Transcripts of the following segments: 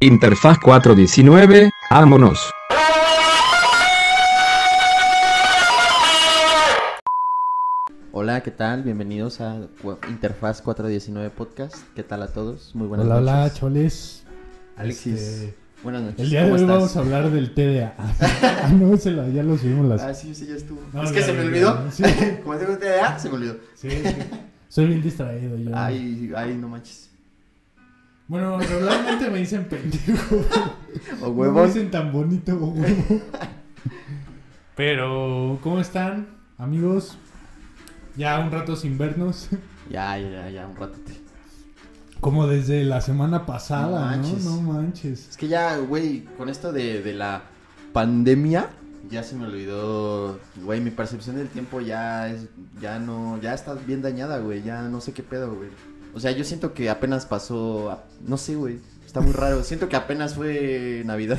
Interfaz 419, vámonos. Hola, ¿qué tal? Bienvenidos a Interfaz 419 Podcast. ¿Qué tal a todos? Muy buenas Hola, hola, noches. choles. Alexis, Este, buenas noches. el día de ¿Cómo hoy estás? vamos a hablar del TDA. ah, no, ese la- ya lo subimos las. Ah, sí, sí, ya estuvo. No, es que ya, se me olvidó. sí. Como tengo TDA, se me olvidó. Sí, sí. Soy bien distraído yo. Ay, ay, no manches. Bueno, regularmente me dicen pendejo. O No me dicen tan bonito o huevo. Pero, ¿cómo están, amigos? Ya un rato sin vernos. Ya, ya, ya, ya, un ratote. Como desde la semana pasada, No ¿no? manches. No manches. Es que ya, güey, con esto de, de la pandemia, ya se me olvidó, güey, mi percepción del tiempo ya es, ya no, ya está bien dañada, güey, ya no sé qué pedo, güey. O sea, yo siento que apenas pasó, a- no sé, güey, está muy raro, siento que apenas fue Navidad.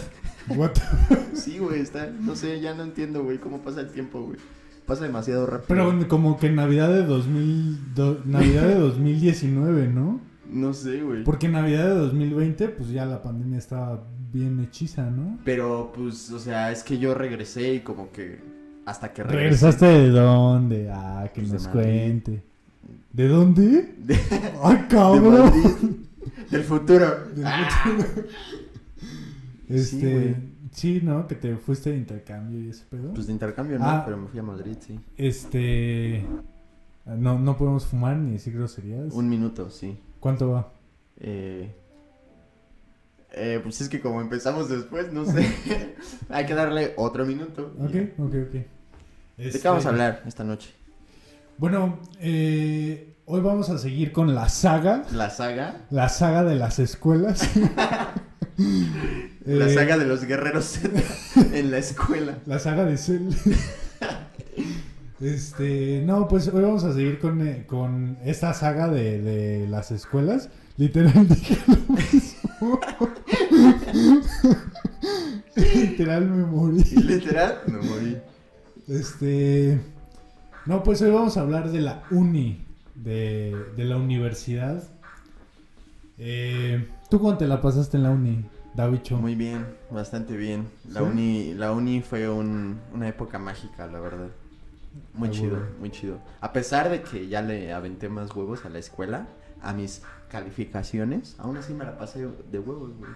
What? Sí, güey, está, no sé, ya no entiendo, güey, cómo pasa el tiempo, güey. Pasa demasiado rápido. Pero como que Navidad de 2000, do- Navidad de 2019, ¿no? No sé, güey. Porque Navidad de 2020, pues ya la pandemia estaba bien hechiza, ¿no? Pero, pues, o sea, es que yo regresé y como que hasta que regresé. ¿Regresaste de dónde? Ah, que Pues nos cuente. ¿De dónde? De- ¡Ay, de cabrón! Del futuro. Del Ah. Este, Sí, ¿no? Que te fuiste de intercambio y ese pedo. Pues de intercambio, ¿no? Ah. Pero me fui a Madrid, sí. Este, no, no podemos fumar ni decir groserías. Un minuto, sí. ¿Cuánto va? Eh, eh, pues es que como empezamos después, no sé. Hay que darle otro minuto. Ok, ok, ok. ¿De Este, qué vamos a hablar esta noche? Bueno, eh, hoy vamos a seguir con la saga, La saga. la saga de las escuelas. La Eh, saga de los guerreros en la escuela. La saga de Cell. Este, no, pues hoy vamos a seguir con, eh, con esta saga de, de las escuelas. Literal dije lo mismo. Literal me morí. Literal, me morí. Este, no, pues hoy vamos a hablar de la uni, de, de la universidad. Eh, ¿Tú cómo te la pasaste en la uni, Davicho? Muy bien, bastante bien. La ¿Sí? uni, la uni fue un- una época mágica, la verdad. Muy chido, muy chido. A pesar de que ya le aventé más huevos a la escuela, a mis calificaciones, aún así me la pasé de huevos, güey.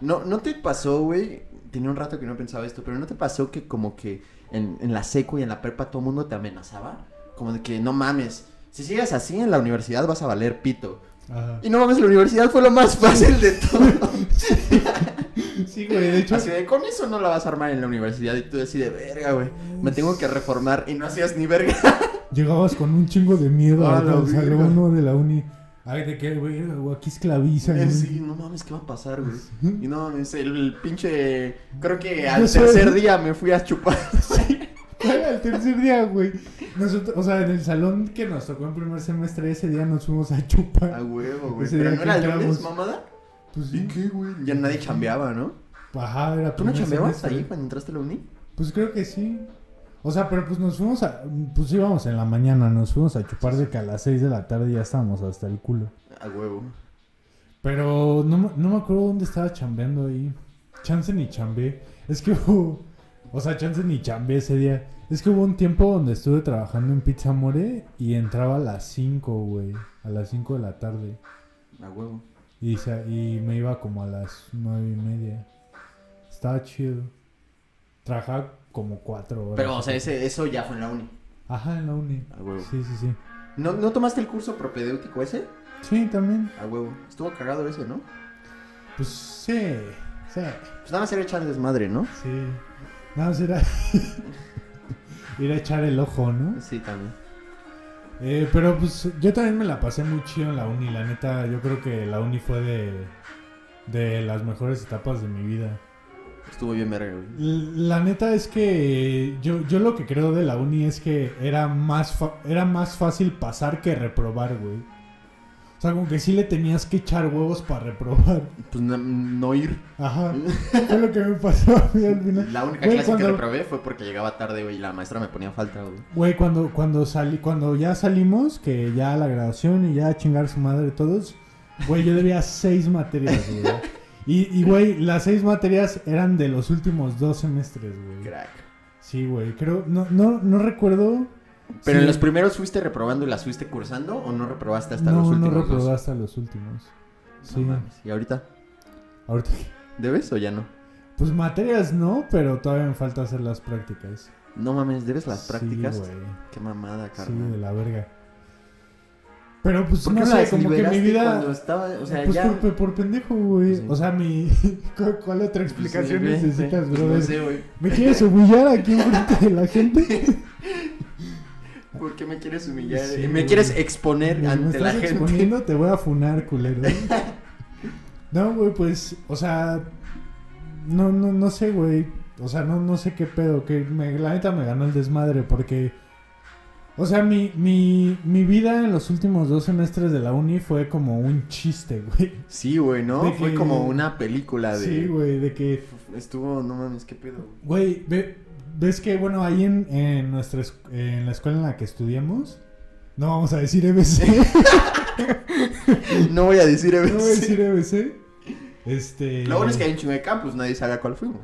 No, no te pasó, güey. Tenía un rato que no pensaba esto, pero no te pasó que como que en, en la seco y en la prepa todo el mundo te amenazaba. Como de que no mames, si sigues así en la universidad vas a valer pito. Ajá. Y no mames, la universidad fue lo más fácil de todo. Sí, güey, de hecho, Así de, con eso no la vas a armar en la universidad. Y tú así de, verga, güey. Me tengo que reformar. Y no hacías ni verga. llegabas con un chingo de miedo A al de la uni. Ay, de qué, güey, güey, aquí esclavizan. güey. Sí, no mames, ¿qué va a pasar, güey? Y no mames, el pinche. Creo que al Yo tercer día me fui a chupar. Al tercer día, güey. Nosotros, o sea, en el salón que nos tocó en primer semestre, ese día nos fuimos a chupar. A huevo, güey. Ese Pero día no era el entramos. lunes, mamada. Pues ¿Y sí. qué, güey? Ya nadie chambeaba, ¿no? Ajá, era ¿Tú no chambeabas semestre. ahí cuando entraste a la uni? Pues creo que sí. O sea, pero pues nos fuimos a. Pues íbamos en la mañana, nos fuimos a chupar de que a las 6 de la tarde ya estábamos hasta el culo. A huevo. Pero no, no me acuerdo dónde estaba chambeando ahí. Chance ni chambé. Es que hubo. O sea, chance ni chambé ese día. Es que hubo un tiempo donde estuve trabajando en Pizza More y entraba a las 5, güey. A las 5 de la tarde. A huevo. Y, y me iba como a las nueve y media. Estaba chido. Trabajaba como cuatro horas. Pero, o sea, ese, eso ya fue en la uni. Ajá, en la uni. A huevo. Sí, sí, sí. ¿No, ¿No tomaste el curso propedéutico ese? Sí, también. A huevo. Estuvo cagado ese, ¿no? Pues sí, sí, Pues nada más era echar desmadre, ¿no? sí. Nada más era ir a echar el ojo, ¿no? Sí, también. Eh, pero pues yo también me la pasé muy chido en la uni. La neta, yo creo que la uni fue de, de las mejores etapas de mi vida. Estuvo bien verga, güey. La neta es que yo, yo lo que creo de la uni es que era más, fa- era más fácil pasar que reprobar, güey. O sea, como que sí le tenías que echar huevos para reprobar. Pues no, no ir. Ajá. Fue lo que me pasó a mí al final. La única Güey, clase cuando- que reprobé fue porque llegaba tarde, güey, y la maestra me ponía falta, güey. Güey, cuando, cuando salí, cuando ya salimos, que ya la graduación y ya a chingar su madre todos, güey, yo debía seis materias, güey. Y, y, güey, las seis materias eran de los últimos dos semestres, güey. Crack. Sí, güey. Creo, no, no, no recuerdo. ¿Pero en los primeros fuiste reprobando y las fuiste cursando o no reprobaste hasta no, los últimos no dos? reprobé hasta los últimos. Sí. No. ¿Y ahorita? Ahorita. ¿Debes o ya no? Pues materias no, pero todavía me falta hacer las prácticas. No mames, ¿debes las prácticas? Sí, güey. Qué mamada, Sí, carnal. de la verga. Pero pues ¿Por qué no sé, como que mi vida. cuando estaba, o sea, pues ya... por, por pendejo, güey. Sí. O sea, mi. ¿Cuál, otra explicación Sí, güey, necesitas, sí. brother? No sé, güey. ¿Me quieres humillar aquí enfrente de la gente? ¿Por qué me quieres humillar? Sí, ¿Me güey. quieres exponer Me ante la estás gente? exponiendo, te voy a funar, culero. No, güey, pues, o sea, no, no, no sé, güey. O sea, no, no sé qué pedo. Que me, la neta me ganó el desmadre porque, o sea, mi, mi, mi vida en los últimos dos semestres de la uni fue como un chiste, güey. Sí, güey, ¿no? De Fue que- como una película de... Sí, güey, de que, Estuvo, no mames, qué pedo. güey? ve- ves que, bueno, ahí en, en nuestra, es- en la escuela en la que estudiamos, no vamos a decir EBC. No voy a decir No voy a EBC. decir EBC. Este. Lo bueno es que hay un chingo de campus, nadie sabe a cuál fuimos.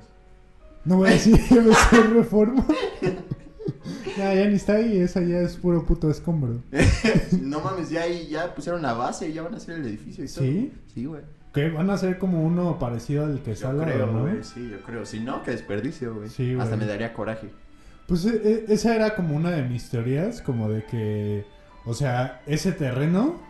No voy a decir EBC Reforma. ya, ya ni está ahí, esa ya es puro puto escombro. no mames, ya ahí ya pusieron la base, ya van a hacer el edificio y todo. ¿Sí? Sí, güey. Que van a ser como uno parecido al que Yo sale, creo, ¿no? güey, sí, yo creo. Si no, qué desperdicio, güey. Sí, Hasta güey. me daría coraje. Pues e- e- esa era como una de mis teorías, como de que, o sea, ese terreno,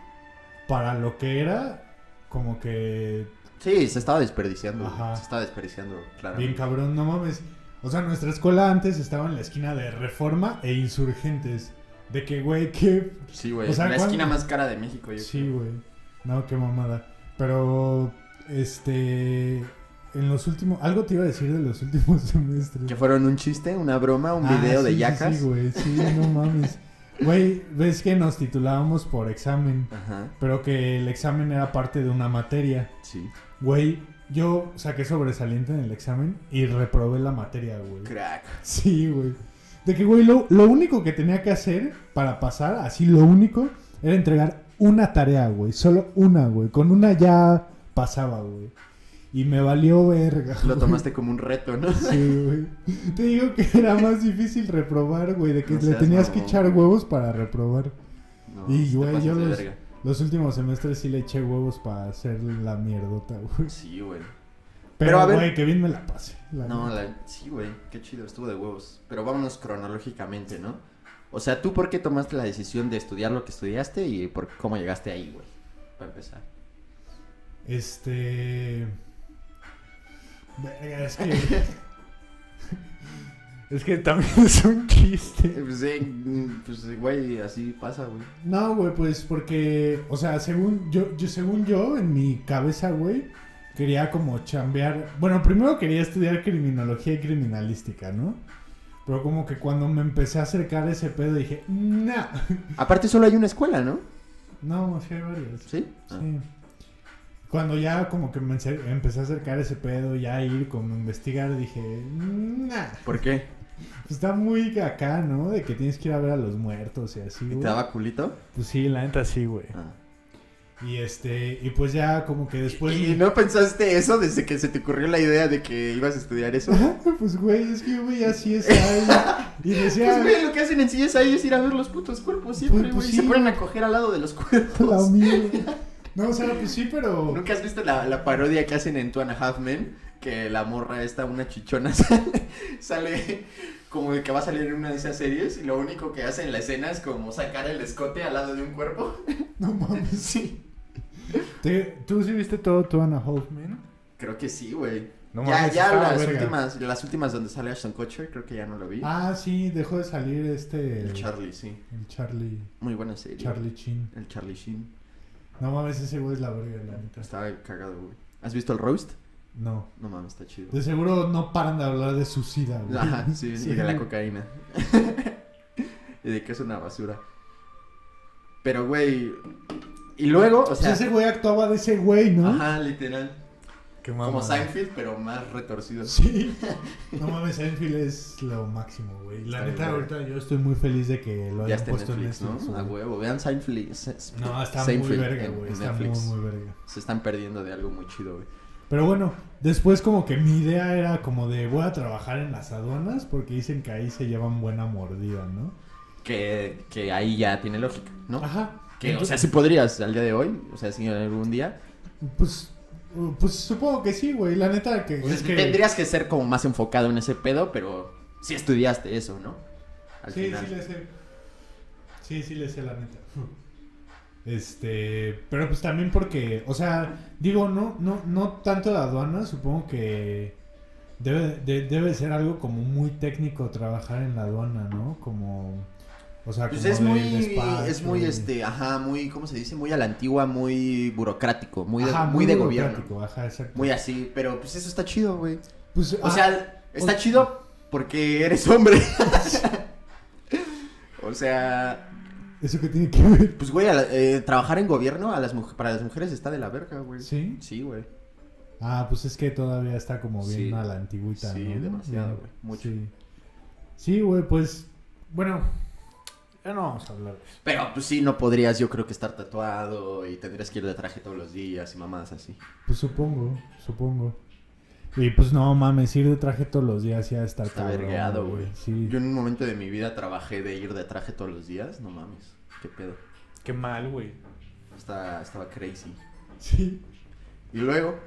para lo que era, como que Sí, se estaba desperdiciando. Ajá. Se estaba desperdiciando, claro. bien cabrón, no mames. O sea, nuestra escuela antes estaba en la esquina de Reforma e Insurgentes. De que, güey, qué Sí, güey. O sea, la ¿cuál- esquina más cara de México, yo Sí, güey. No, qué mamada. Pero, este. En los últimos. Algo te iba a decir de los últimos semestres. Que fueron un chiste, una broma, un Ah, video sí, de sí, yacas. Sí, güey. Sí, no mames. Güey, ves que nos titulábamos por examen. Ajá, Pero que el examen era parte de una materia. sí. Güey, yo saqué sobresaliente en el examen y reprobé la materia, güey. Crack. Sí, güey. De que, güey, lo, lo único que tenía que hacer para pasar, así lo único, era entregar una tarea, güey. Solo una, güey. Con una ya pasaba, güey. Y me valió verga. Lo güey. tomaste como un reto, ¿no? Sí, güey. Te digo que era más difícil reprobar, güey. De que No le tenías que echar güey. huevos para reprobar. No, Y, güey, yo los- verga. Los últimos semestres sí le eché huevos para hacer la mierdota, güey. Sí, güey. Pero, Pero, a ver- güey, que bien me la pasé. la No, la... sí, güey. Qué chido, estuvo de huevos. Pero vámonos cronológicamente, ¿no? O sea, ¿tú por qué tomaste la decisión de estudiar lo que estudiaste y por cómo llegaste ahí, güey? Para empezar. Este. Es que. es que también es un chiste. Pues, eh, pues, güey, así pasa, güey. No, güey, pues porque. O sea, según yo, yo, según yo, en mi cabeza, güey, quería como chambear. Bueno, primero quería estudiar criminología y criminalística, ¿no? Pero como que cuando me empecé a acercar a ese pedo dije, nah. Aparte, solo hay una escuela, ¿no? No, sí hay varias. ¿Sí? Ah. Cuando ya como que me empecé a acercar ese pedo, ya a ir como a investigar, dije, nah. ¿Por qué? Pues está muy acá, ¿no? De que tienes que ir a ver a los muertos y así, ¿Y güey. te daba culito? Pues sí, la neta sí, güey. Ah. Y este, y pues ya como que después... ¿Y no pensaste eso desde que se te ocurrió la idea de que ibas a estudiar eso? pues güey, es que yo veía así esa y decía... Pues, güey, lo que hacen en sí es ahí es ir a ver los putos cuerpos siempre, Pues- güey. pues Se sí. ponen a coger al lado de los la cuerpos. mierda. No, o sea, pues sí, pero... ¿Nunca has visto la, la parodia que hacen en Two and a Half Men? Que la morra esta, una chichona, sale, sale como de que va a salir en una de esas series y lo único que hace en la escena es como sacar el escote al lado de un cuerpo. No mames. Sí. ¿Te- ¿Tú sí viste todo Two and a Half Men? Creo que sí, güey. No ya mames, ya las verga. últimas, las últimas donde sale Ashton Kutcher, creo que ya no lo vi. Ah, sí, dejó de salir este... el Charlie, sí. El Charlie... Muy buena serie. Charlie Chin. El Charlie Sheen. No mames, ese güey es la verga, la neta. Estaba cagado, güey. ¿Has visto el roast? No. No mames, está chido. De seguro no paran de hablar de su sida, güey. Ajá, sí, y de la cocaína. y de que es una basura. Pero, güey. Y luego, o sea. ese güey actuaba de ese güey, ¿no? Ajá, literal. Qué Como. Seinfeld, pero más retorcido. Sí. No mames, Seinfeld es lo máximo, güey. La Está neta, ahorita yo estoy muy feliz de que lo Ya hayan puesto Netflix, en Netflix. ¿no? A huevo. Vean Seinfeld. No, está Seinfeld muy verga, güey. Está muy, muy verga. Se están perdiendo de algo muy chido, güey. Pero bueno, después como que mi idea era como de voy a trabajar en las aduanas porque dicen que ahí se llevan buena mordida, ¿no? Que, que ahí ya tiene lógica, ¿no? Ajá. Que, o sea, si podrías al día de hoy, o sea, si algún día. Pues, pues supongo que sí, güey. La neta que Pues es que... Tendrías que ser como más enfocado en ese pedo, pero sí estudiaste eso, ¿no? Al Sí, final. sí le sé. Sí, sí le sé la neta. Este, pero pues también porque, o sea, digo, no, no, no tanto de aduana, supongo que debe, de- debe ser algo como muy técnico trabajar en la aduana, ¿no? Como, o sea, Pues es de muy, despacho es muy, este, ajá, muy, ¿cómo se dice? Muy a la antigua, muy burocrático, muy de, Ajá, muy de gobierno. burocrático, Ajá, exacto. Muy así, pero pues eso está chido, güey. Pues, O ah, sea, está o- chido porque eres hombre. o sea, ¿Eso que tiene que ver? pues, güey, la- eh, trabajar en gobierno a las para las mujeres está de la verga, güey. ¿Sí? Sí, güey. Ah, pues es que todavía está como bien Sí. a la antigüita, Sí, ¿no? demasiado, güey, mucho. Sí. Sí, güey, pues, bueno, ya no vamos a hablar de eso. Pero pues sí, no podrías, yo creo que estar tatuado y tendrías que ir de traje todos los días y mamadas así. Pues supongo, supongo. Y pues no mames, ir de traje todos los días ya está Está cabrón, vergueado, güey. Sí. Yo en un momento de mi vida trabajé de ir de traje todos los días, no mames, qué pedo. Qué mal, güey. Estaba, estaba crazy. Sí. Y luego,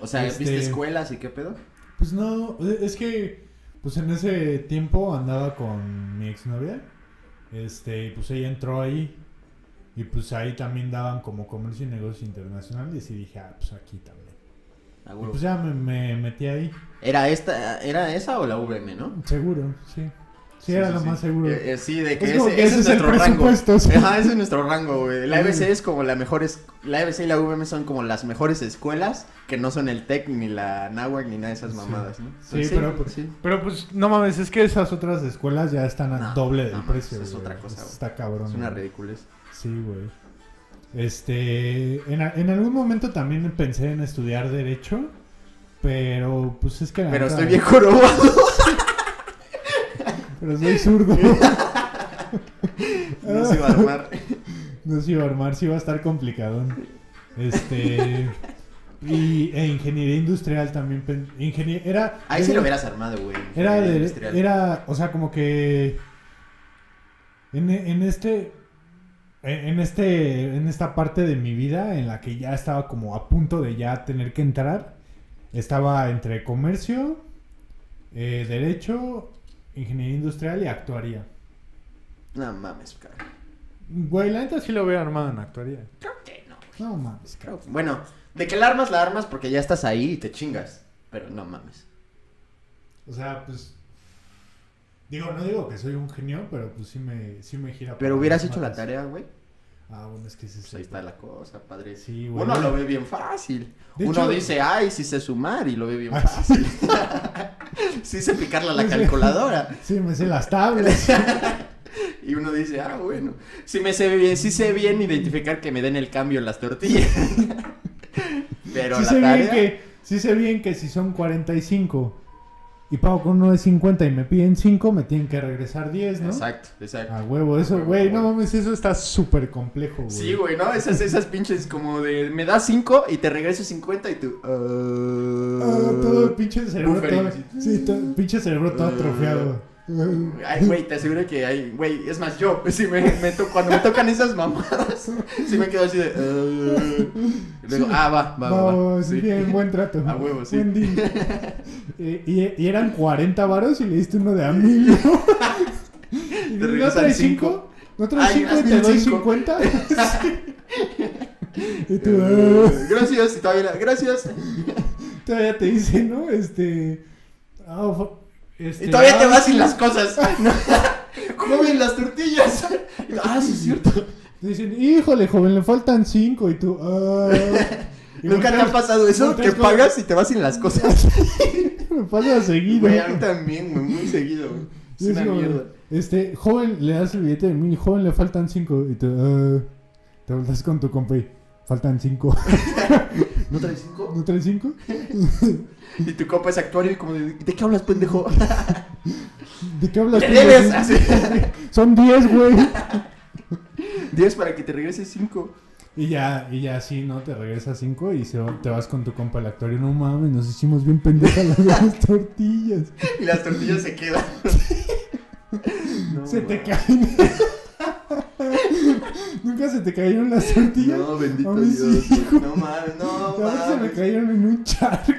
o sea, Este- ¿viste escuelas y qué pedo? Pues no, es que pues en ese tiempo andaba con mi exnovia. Este, y pues ella entró ahí. Y pues ahí también daban como comercio y negocios internacionales. Y dije, ah, pues aquí también. Ah, Y pues ya me, me metí ahí. ¿Era esta, era esa o la VM, no? Seguro, sí. Sí, era lo más seguro. Eh, eh, sí, de que Es ese, como que ese ese es es nuestro rango. Ajá, ese es nuestro rango, güey. La. EBC es como la mejores, la EBC y la VM son como las mejores escuelas que no son el TEC ni la NAWAC ni nada de esas mamadas, ¿no? Sí, Entonces, pero, pues, sí. pero pues no mames, es que esas otras escuelas ya están No, doble del no precio. es güey. otra cosa, güey. Está cabrón. Es una güey. ridiculez. Sí, güey. Este, en, a- en algún momento también pensé en estudiar derecho, pero pues es que Pero neta- estoy bien jorobado. Pero soy zurdo. No se va a armar. No se iba a armar, sí iba a estar complicadón. Este y e ingeniería industrial también pen- ingenie- era Ahí sí lo hubieras armado, güey. Era, de- era, o sea, como que en, en este, en en este, en esta parte de mi vida en la que ya estaba como a punto de ya tener que entrar, estaba entre comercio, eh, derecho, ingeniería industrial y actuaría. No mames, cabrón. Güey, la neta sí lo hubiera armado en actuaría. Creo que no. no mames, Creo- Bueno, de que la armas, la armas porque ya estás ahí y te chingas. Pero no mames. O sea, pues digo, no digo que soy un genio, pero pues sí me, sí me gira. Pero hubieras hecho la tarea, güey. Ah, bueno, es que sí, Pues ahí está la cosa, padre. Sí, güey. Uno lo ve bien fácil. De Uno hecho- dice, ay, sí sé sumar y lo ve bien Ah, fácil. sí sé picarle a la calculadora. Sí, me sé las tablas. Y uno dice, ah, bueno. Sí me sé bien, sí sé bien identificar que me den el cambio en las tortillas. Pero sí la sé tarea... bien que sí sé bien que si son 45 y pago con uno de 50 y me piden 5, me tienen que regresar 10, ¿no? Exacto, exacto. A huevo, eso, güey, no mames, eso está súper complejo, güey. Sí, güey, ¿no? Esas, esas pinches como de, me das 5 y te regreso 50 y tú... Ah, ah, todo el pinche cerebro todo, sí, todo, pinche cerebro todo Uh. atrofiado. Ay, güey, te aseguro que hay, güey, es más, yo, si me, me to- cuando me tocan esas mamadas, sí me quedo así de, "Uh", ah, va, va, va, va. Vamos, Sí. bien, buen trato. A huevo, sí. Buen deal. Eh, y, y eran 40 varos y le diste uno de a mil, ¿no? Y Te ¿No traes cinco. 5? ¿No traes Ay, 5 y te doy cinco. 50? y tú, Uh, gracias, y todavía, gracias. Todavía te dice, ¿no? Este. fu- este, Y todavía te vas sin las cosas. Joven, las tortillas. Y, ah, sí es cierto. te Dicen, híjole, joven, le faltan cinco. Y tú, ah. Y ¿Nunca te ha pasado eso? Que pagas y te vas sin las cosas. Me pasa seguido. Güey, a mí también, güey, muy seguido. güey. Es una como, mierda. Este, joven, le das el billete de mil, joven, le faltan cinco. Y tú, ah. Te volteas con tu compa y faltan cinco. ¿No traes cinco? ¿No traes cinco? Y tu copa es actuario y como de, ¿de qué hablas, pendejo? ¿De qué hablas? Debes, güey? así. Son diez, güey. Diez para que te regrese cinco. Y ya, y ya así, ¿no? Te regresas 5 y se te vas con tu compa al actorio. No mames, nos hicimos bien pendejas las tortillas. Y las tortillas se quedan. No, se te caen. Nunca se te cayeron las tortillas. No, bendito A mí Dios. sí. No mames, no A veces se me mames. cayeron en un charco.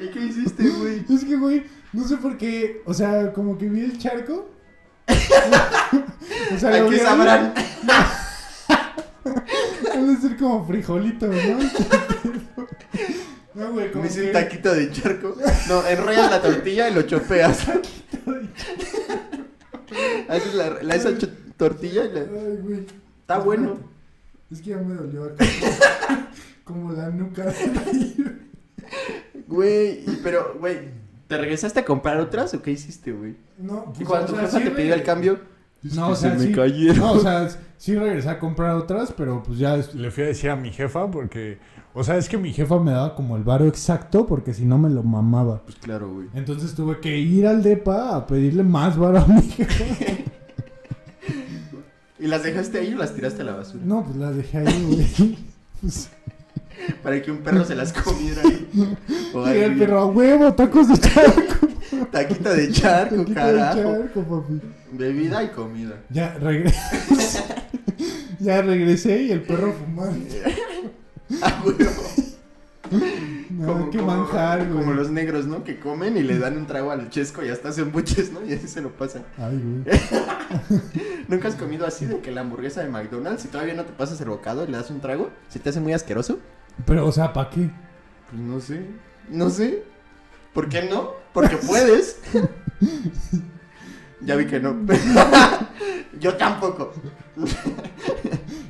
¿Y qué hiciste, güey? Es que, güey, no sé por qué. O sea, como que vi el charco. o sea, ¿A qué sabrán? Debe ser como frijolito, ¿no? no, güey, como Me hice que... un taquito de charco. No, enrollas la tortilla y lo chopeas. Haces la, la esa tortilla y la... Ay, güey. Está bueno. Es que ya me dolió acá. como la nuca de. Güey, pero, güey, ¿te regresaste a comprar otras o qué hiciste, güey? No, pues, Y cuando tu jefa sí te pidió el cambio, No, o sea, se me sí. cayeron. No, o sea, sí regresé a comprar otras, pero pues ya Le fui a decir a mi jefa porque, o sea, es que mi jefa me daba como el varo exacto porque si no me lo mamaba. pues claro, güey. Entonces tuve que ir al depa a pedirle más varo a mi jefa. ¿Y las dejaste ahí o las tiraste a la basura? No, pues las dejé ahí, güey. Pues, Para que un perro se las comiera ahí. O llega el perro a huevo, tacos de charco. Taquito de charco, taquito de charco, papi. Bebida y comida. Ya regresé. ya regresé y el perro fumando. Como- qué como- manjar, güey. Como los negros, ¿no? Que comen y le dan un trago al chesco y hasta hacen buches, ¿no? Y así se lo pasan. Ay, güey. ¿Nunca has comido así de que la hamburguesa de McDonald's, si todavía no te pasas el bocado y le das un trago, se te hace muy asqueroso? Pero, o sea, ¿para qué? Pues no sé. No sé. ¿Por qué no? Porque puedes. ya vi que no. Yo tampoco.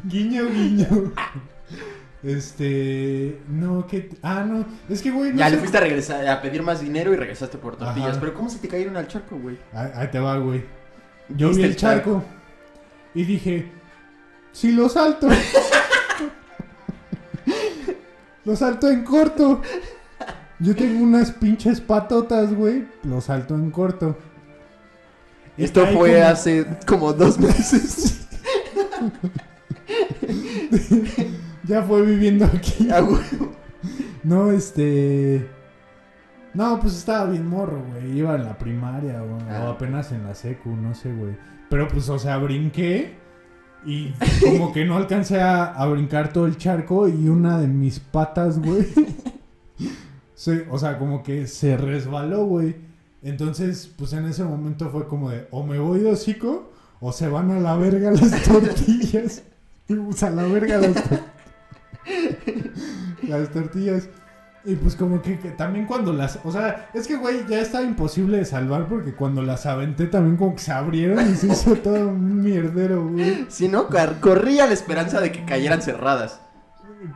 Guiño, guiño. Este. No, que. Ah, no. Es que, güey. No Ya sé- le fuiste a regresar a pedir más dinero y regresaste por tortillas. Ajá. Pero ¿cómo se te cayeron al charco, güey? Ahí, ahí te va, güey. Yo vi ¿Viste el charco. Y dije. Si lo salto. lo salto en corto. Yo tengo unas pinches patotas, güey. Lo salto en corto. Esto fue como- hace como dos meses. Ya fue viviendo aquí. Güey. No, este. No, pues estaba bien morro, güey. Iba en la primaria o, Ah. o apenas en la secu, no sé, güey. Pero pues, o sea, brinqué y como que no alcancé a, a brincar todo el charco y una de mis patas, güey. se- o sea, como que se resbaló, güey. Entonces, pues en ese momento fue como de o me voy de hocico o se van a la verga las tortillas. Y, pues, a la verga las tortillas las tortillas. Y pues como que, que también cuando las... O sea, es que, güey, ya estaba imposible de salvar porque cuando las aventé también como que se abrieron y se hizo todo un mierdero, güey. Si no, corría la esperanza de que cayeran cerradas.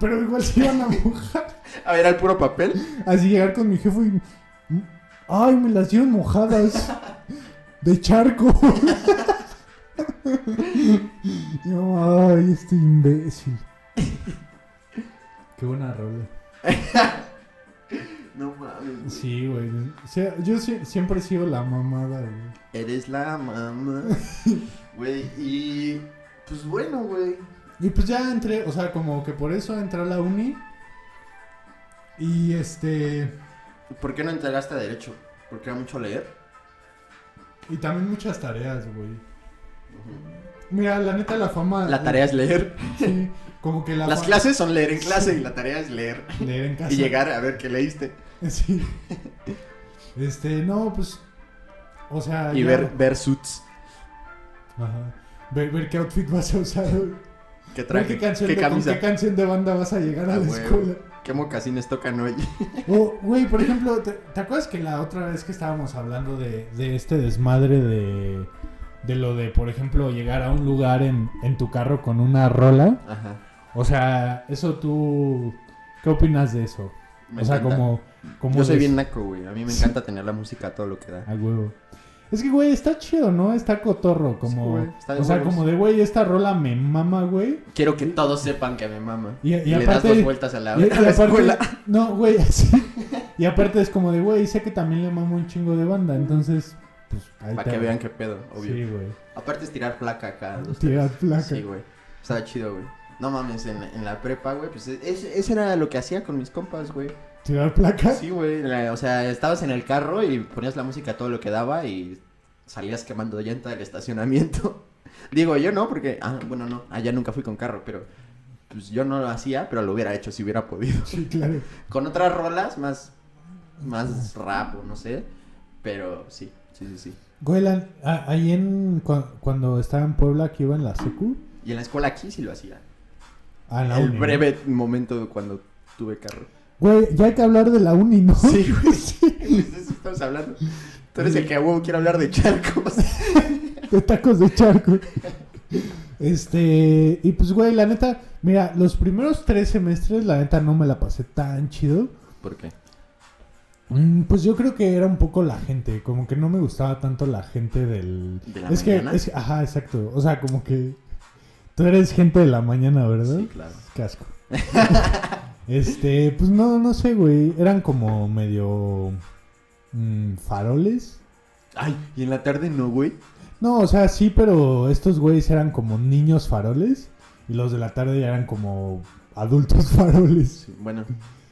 Pero igual se iban a mojar. A ver, al puro papel. Así llegar con mi jefe y... Ay, me las dieron mojadas. De charco. Ay, este imbécil. Qué buena rola. No mames. Sí, güey. O sea, yo sie- siempre he sido la mamada, güey. Eres la mamá. Güey, y. Pues bueno, güey. Y pues ya entré, o sea, como que por eso entré a la uni. Y este. ¿Por qué no entregaste a derecho? Porque era mucho leer. Y también muchas tareas, güey. Mira, la neta, la fama. La tarea es leer. Sí, como que la Las clases son leer en clase y la tarea es leer. Leer en casa. Y llegar a ver qué leíste. Sí. Este, no, pues. O sea. Y ya- ver, ver suits. Ajá. Ver, ver qué outfit vas a usar. ¿Qué Ver traje? qué canción, ¿Qué de, con camisa? qué canción de banda vas a llegar a Ah, la huevo. escuela. ¿Qué mocasines tocan hoy? O, güey, por ejemplo, ¿te, te acuerdas que la otra vez que estábamos hablando de, de este desmadre de, de lo de, por ejemplo, llegar a un lugar en, en tu carro con una rola? Ajá. O sea, eso tú... ¿Qué opinas de eso? Me o sea, encanta. como... como Yo soy bien naco, güey. A mí me encanta tener la música a todo lo que da. A huevo. Es que, güey, está chido, ¿no? Está cotorro, como... güey, está o sea, huevos. como de, güey, esta rola me mama, güey. Quiero que todos sepan que me mama. Y- y le das aparte- dos vueltas a la, Y, y a la escuela. aparte, no, güey, así. Y aparte es como de, güey, sé que también le mamo un chingo de banda, entonces, pues, ahí Para que vean qué pedo, obvio. Sí, güey. Aparte es tirar placa acá. dos, Tirar tres. placa. Sí, güey. Estaba chido, güey. No mames, en, en la prepa, güey, pues es- eso era lo que hacía con mis compas, güey. ¿Tirar placas? Sí, güey. O sea, estabas en el carro y ponías la música todo lo que daba y salías quemando llanta del estacionamiento. Digo, yo no, porque, ah, bueno, no, allá nunca fui con carro, pero pues yo no lo hacía, pero lo hubiera hecho si hubiera podido. Sí, claro. Con otras rolas más, más rap o no sé, pero sí, sí, sí, sí. Güey, la- a- ahí en... cua- cuando estaba en Puebla, que iba en la secu. Y en la escuela aquí sí lo hacía. A la el breve momento cuando tuve carro. Güey, ya hay que hablar de la uni, ¿no? Sí, güey. De eso estamos hablando. Tú eres el que a huevo quiere hablar de charcos. de tacos de charco. Este, y pues, güey, la neta, mira, los primeros tres semestres, la neta, no me la pasé tan chido. ¿Por qué? Mm, Pues yo creo que era un poco la gente, como que no me gustaba tanto la gente del... ¿De la es que, es ajá, exacto. O sea, como que tú eres gente de la mañana, ¿verdad? Sí, claro. Qué asco. este, pues no, no sé, güey. Eran como medio mm, faroles. Ay, y en la tarde no, güey. No, o sea, sí, pero estos güeyes eran como niños faroles y los de la tarde ya eran como adultos faroles. Sí, bueno,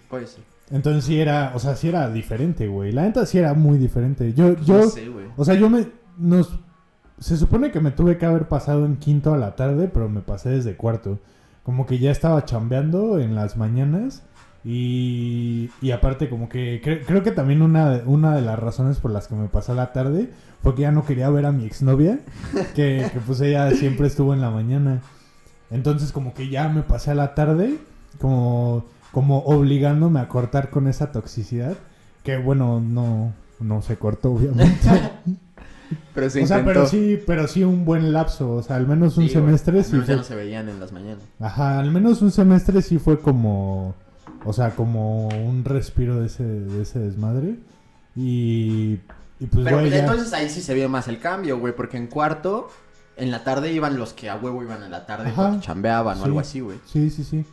puede ser. Entonces sí era, o sea, sí era diferente, güey. La neta sí era muy diferente. Yo, yo, no sé, güey. o sea, yo me, nos, se supone que me tuve que haber pasado en quinto a la tarde, pero me pasé desde cuarto. Como que ya estaba chambeando en las mañanas y, y aparte como que cre- creo que también una, de- una de las razones por las que me pasé a la tarde fue que ya no quería ver a mi exnovia, que, que pues ella siempre estuvo en la mañana. Entonces como que ya me pasé a la tarde, como, como obligándome a cortar con esa toxicidad, que bueno, no, no se cortó obviamente. Pero se o sea, intentó. pero sí, pero sí un buen lapso, o sea, al menos un Sí, semestre Al sí menos ya fue... no se veían en las mañanas. Ajá, al menos un semestre sí fue como, o sea, como un respiro de ese, de ese desmadre. Y, y pues, Pero güey, ya- entonces ahí sí se vio más el cambio, güey, porque en cuarto, en la tarde iban los que a huevo iban a la tarde Ajá. porque chambeaban o Sí. algo así, güey. Sí, sí, sí.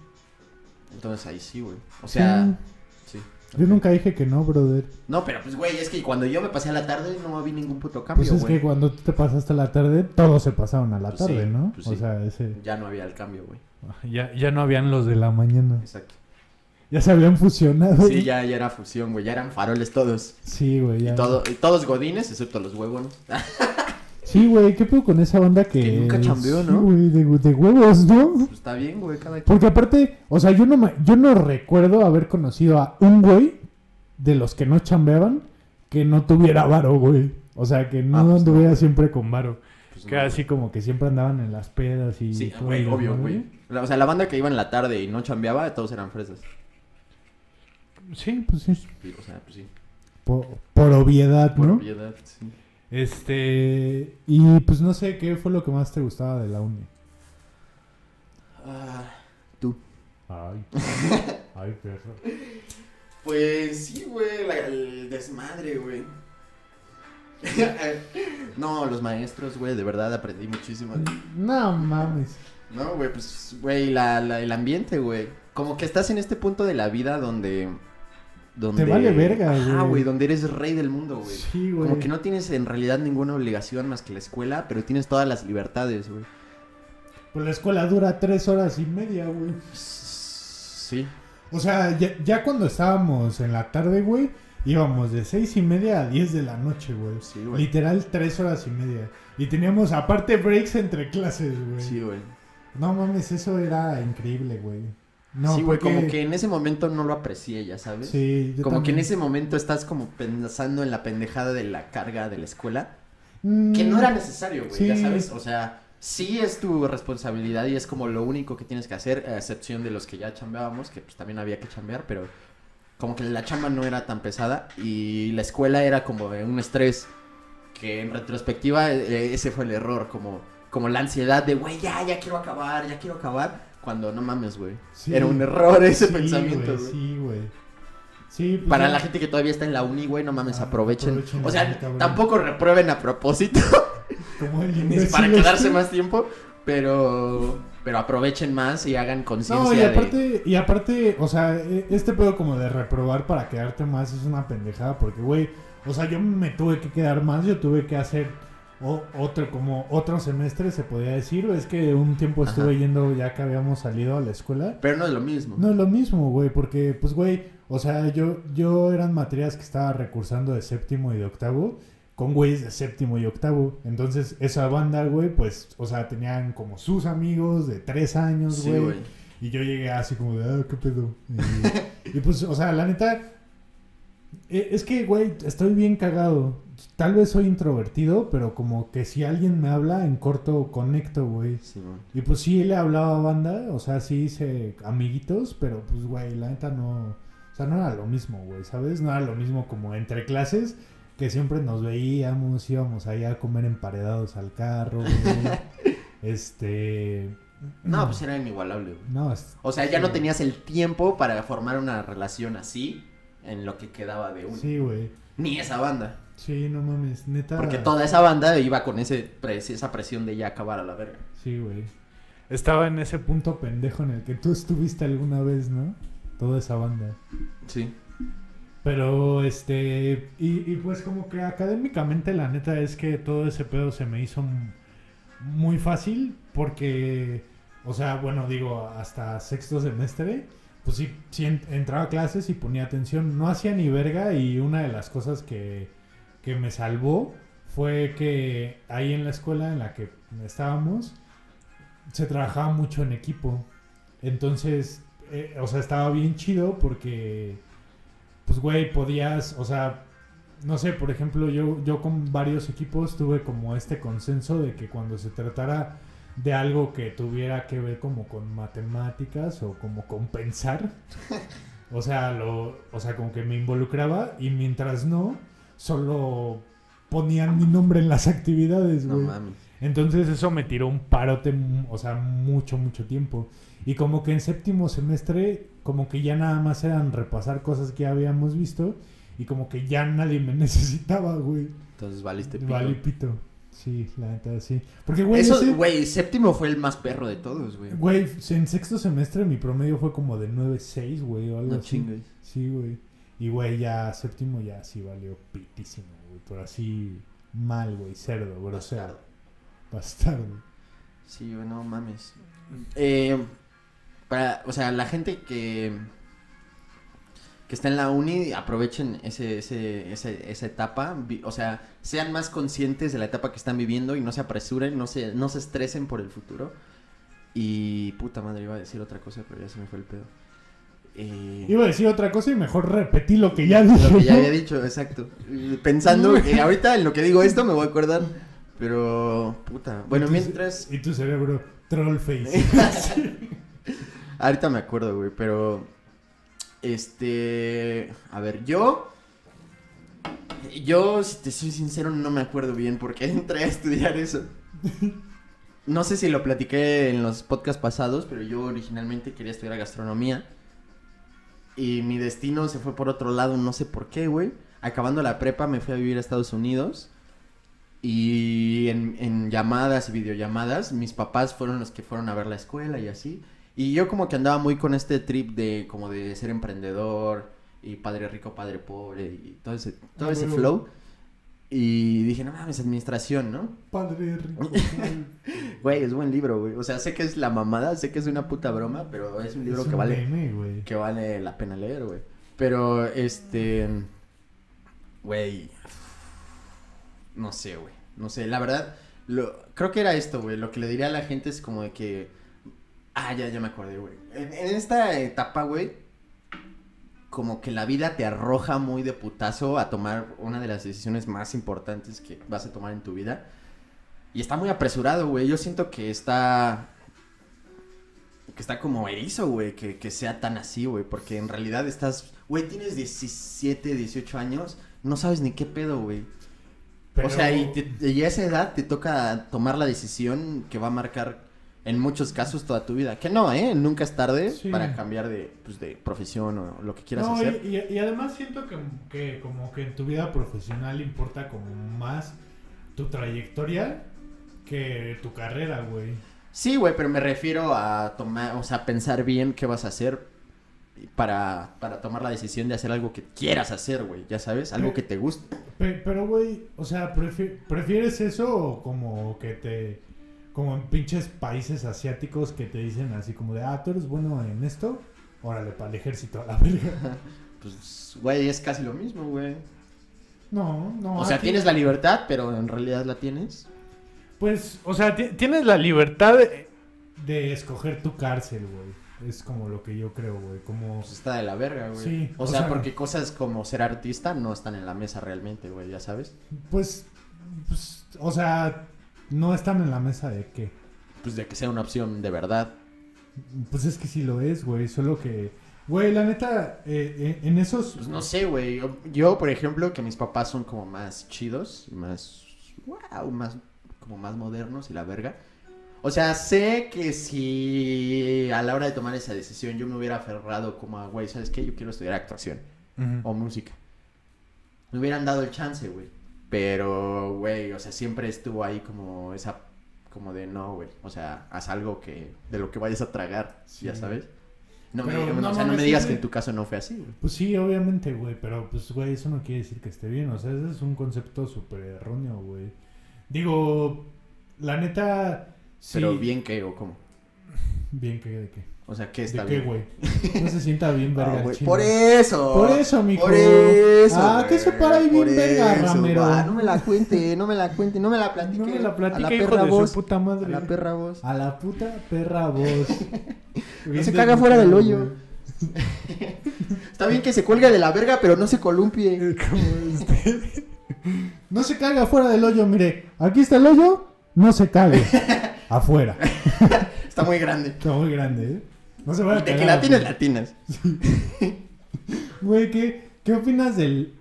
Entonces ahí sí, güey. O sea, sí. Yo nunca dije que no, brother. No, pero pues, güey, es que cuando yo me pasé a la tarde no vi ningún puto cambio, Pues es güey. que cuando tú te pasaste a la tarde, todos se pasaron a la Pues tarde, sí, ¿no? pues o sí. sea, ese... Ya no había el cambio, güey. Ya, ya no habían los de la mañana. Exacto. Ya se habían fusionado. Sí, ya, ya era fusión, güey. Ya eran faroles todos. Sí, güey, ya. Y, todo, y todos godines, excepto los huevones. Sí, güey, ¿qué pedo con esa banda que... Que nunca chambeó, ¿no? güey, de, de huevos, ¿no? Pues está bien, güey, cada quien. Porque aparte, o sea, yo no, me- yo no recuerdo haber conocido a un güey de los que no chambeaban que no tuviera varo, güey. O sea, que no Ah, pues anduviera siempre con varo. Pues Que no, así como que siempre andaban en las pedas y... Sí, güey, obvio, güey. O sea, la banda que iba en la tarde y no chambeaba, todos eran fresas. Sí, pues sí. O sea, pues sí. Por, por obviedad, Por ¿no? obviedad, sí. Este... Y pues no sé, ¿qué fue lo que más te gustaba de la uni? Ah, tú. Ay. Ay, perro. Pues sí, güey, la- el desmadre, güey. no, los maestros, güey, de verdad aprendí muchísimo. de- No mames. No, güey, pues, güey, la, la- el ambiente, güey. Como que estás en este punto de la vida donde... donde... vale verga, Ah, güey. güey, donde eres rey del mundo, güey. Sí, güey. Como que no tienes en realidad ninguna obligación más que la escuela, pero tienes todas las libertades, güey. Pues la escuela dura tres horas y media, güey. Sí. O sea, ya, ya cuando estábamos en la tarde, güey, íbamos de seis y media a 10 de la noche, güey. Sí, güey. Literal, tres horas y media. Y teníamos aparte breaks entre clases, güey. Sí, güey. No mames, eso era increíble, güey. No, sí, güey, porque- como que en ese momento no lo aprecié, ya sabes. Sí, yo Como que en ese momento estás como pensando en la pendejada de la carga de la escuela. Mm, Que no era necesario, güey, ya sabes. O sea, sí es tu responsabilidad y es como lo único que tienes que hacer, a excepción de los que ya chambeábamos, que pues también había que chambear, pero como que la chamba no era tan pesada y la escuela era como de un estrés que en retrospectiva eh, ese fue el error, como, como la ansiedad de, güey, ya, ya quiero acabar, ya quiero acabar, cuando no mames, güey. Sí. Era un error ese Sí, pensamiento, güey. Sí, güey. Sí, pues Para ya- la gente que todavía está en la uni, güey, no mames, Ah, aprovechen. aprovechen, O sea, tampoco reprueben a propósito, Como el para quedarse más tiempo, pero pero aprovechen más y hagan conciencia No, y de... aparte, y aparte, o sea, e- este pedo como de reprobar para quedarte más es una pendejada porque, güey, o sea, yo me tuve que quedar más, yo tuve que hacer o- otro, como otro semestre se podía decir, es que un tiempo estuve Ajá. yendo ya que habíamos salido a la escuela. Pero no es lo mismo. No es lo mismo, güey, porque, pues, güey, o sea, yo, yo eran materias que estaba recursando de séptimo y de octavo, con güeyes de séptimo y octavo. Entonces, esa banda, güey, pues, o sea, tenían como sus amigos de tres años, Sí, güey. güey. y yo llegué así como de, ah, qué pedo. Y, y, pues, o sea, la neta, eh, es que, güey, estoy bien cagado. Tal vez soy introvertido, pero como que si alguien me habla, en corto conecto, güey. Sí. Y pues sí le hablaba a banda, o sea, sí hice amiguitos, pero pues, güey, la neta no. O sea, no era lo mismo, güey, ¿sabes? No era lo mismo como entre clases, que siempre nos veíamos, íbamos ahí a comer emparedados al carro, güey. este. No, pues era inigualable, güey. No, es- O sea, ya no tenías el tiempo para formar una relación así en lo que quedaba de uno. Sí, güey. Ni esa banda. Sí, no mames, neta. Porque toda esa banda iba con ese esa presión de ya acabar a la verga. Sí, güey. Estaba en ese punto. Pendejo en el que tú estuviste alguna vez, ¿no? Toda esa banda. Sí. Pero, este, y, y pues como que académicamente la neta es que todo ese pedo se me hizo muy fácil porque, o sea, bueno, digo, hasta sexto semestre, pues sí, sí en- entraba a clases y ponía atención, no hacía ni verga y una de las cosas que, que me salvó fue que ahí en la escuela en la que estábamos se trabajaba mucho en equipo. Entonces, eh, o sea, estaba bien chido porque pues güey, podías, o sea, no sé, por ejemplo, yo, yo con varios equipos tuve como este consenso de que cuando se tratara de algo que tuviera que ver como con matemáticas o como con pensar, o sea, lo, o sea, como que me involucraba y mientras no, solo ponían mi nombre en las actividades, No güey. mames. Entonces eso me tiró un parote, o sea, mucho, mucho tiempo. Y como que en séptimo semestre, como que ya nada más eran repasar cosas que ya habíamos visto y como que ya nadie me necesitaba, güey. Entonces valiste pito. Vale, pito. Sí, la neta, sí. Porque, güey, Eso, ese- güey, séptimo fue el más perro de todos, güey. güey, en sexto semestre mi promedio fue como de 9.6, güey, o algo No así. chingues. Sí, güey. Y, güey, ya séptimo ya sí valió pitísimo, güey. Pero así mal, güey, cerdo, grosero. Bastardo. Sí, güey, no mames. Eh, para, o sea, la gente que que está en la uni aprovechen ese, ese, ese- esa etapa, o sea, sean más conscientes de la etapa que están viviendo y no se apresuren, no se, no se estresen por el futuro. Y puta madre, iba a decir otra cosa, pero ya se me fue el pedo. Eh, Iba a decir otra cosa y mejor repetí lo que ya dije. lo que ya había dicho, exacto. Pensando que ahorita en lo que digo esto me voy a acordar, pero puta. Bueno, Y mientras... Y tu cerebro, troll face. Ahorita me acuerdo, güey, pero. Este. A ver, yo. Yo, si te soy sincero, no me acuerdo bien porque entré a estudiar eso. No sé si lo platiqué en los podcasts pasados, pero yo originalmente quería estudiar gastronomía. Y mi destino se fue por otro lado, no sé por qué, güey. Acabando la prepa me fui a vivir a Estados Unidos. Y en, en llamadas y videollamadas, mis papás fueron los que fueron a ver la escuela y así. Y yo como que andaba muy con este trip de como de ser emprendedor y padre rico, padre pobre y todo ese, todo Ah, ese flow. Y dije, no mames, administración, ¿no? Padre rico. Güey, es buen libro, güey. O sea, sé que es la mamada, sé que es una puta broma, pero es un libro Es que un vale meme, que vale la pena leer, güey. Pero, este, güey, no sé, güey, no sé, la verdad, lo, creo que era esto, güey, lo que le diría a la gente es como de que, ah, ya, ya me acordé, güey. En, en esta etapa, güey, como que la vida te arroja muy de putazo a tomar una de las decisiones más importantes que vas a tomar en tu vida. Y está muy apresurado, güey. Yo siento que está que está como erizo, güey, que, que sea tan así, güey, porque en realidad estás, güey, tienes 17, 18 años, no sabes ni qué pedo, güey. Pero- O sea, y, te- y a esa edad te toca tomar la decisión que va a marcar en muchos casos toda tu vida. Que no, ¿eh? Nunca es tarde Sí. para cambiar de, pues, de profesión o lo que quieras No, hacer. y, y- además siento que, que como que en tu vida profesional importa como más tu trayectoria que tu carrera, güey. Sí, güey, pero me refiero a tomar, o sea, pensar bien qué vas a hacer para, para tomar la decisión de hacer algo que quieras hacer, güey, ya sabes, algo que te guste. Pe- Pero, güey, o sea, prefi- ¿prefieres eso o como que te... Como en pinches países asiáticos que te dicen así como de, ah, tú eres bueno en esto, órale, para el ejército a la verga. Pues, güey, es casi lo mismo, güey. No, no. O sea, aquí- tienes la libertad, pero en realidad la tienes. Pues, O sea, ti- tienes la libertad de- de escoger tu cárcel, güey. Es como lo que yo creo, güey. Como... Pues está de la verga, güey. Sí, o, o sea, sea- porque cosas como ser artista no están en la mesa realmente, güey, ya sabes. Pues, pues, o sea, no están en la mesa de qué. Pues de que sea una opción de verdad. Pues es que sí lo es, güey. Solo que, güey, la neta, eh, eh, en esos... Pues no sé, güey. Yo- Yo, por ejemplo, que mis papás son como más chidos, más. Wow, más. como más modernos y la verga. O sea, sé que si a la hora de tomar esa decisión yo me hubiera aferrado como a, güey, ¿sabes qué? Yo quiero estudiar actuación o música. Me hubieran dado el chance, güey. Pero, güey, o sea, siempre estuvo ahí como esa. Como de no, güey. O sea, haz algo que. de lo que vayas a tragar, Sí. ya sabes. No me, o sea, no me digas sí, que en tu caso no fue así, güey. Pues sí, obviamente, güey, pero pues, güey, eso no quiere decir que esté bien. O sea, ese es un concepto súper erróneo, güey. Digo, la neta... Sí, Pero bien que, o cómo. Bien, ¿qué? ¿De qué? O sea, ¿qué ¿De está qué, bien? güey? No se sienta bien verga Ah, por eso. Por eso, mijo. Por eso. Ah, que se para ahí bien verga, eso, va, no me la cuente, no me la cuente, no me la platique. No me la A platica, la hijo perra de voz. su puta madre. A la perra voz. A la puta perra voz. Bien se caga fuera del hoyo. Está bien que se cuelgue de la verga, pero no se columpie. este. No se caga fuera del hoyo, mire. Aquí está el hoyo, no se cague. Afuera. Está muy grande. Está muy grande, ¿eh? No se va a De que cagar, la tienes, güey. Güey, ¿qué, ¿qué opinas del...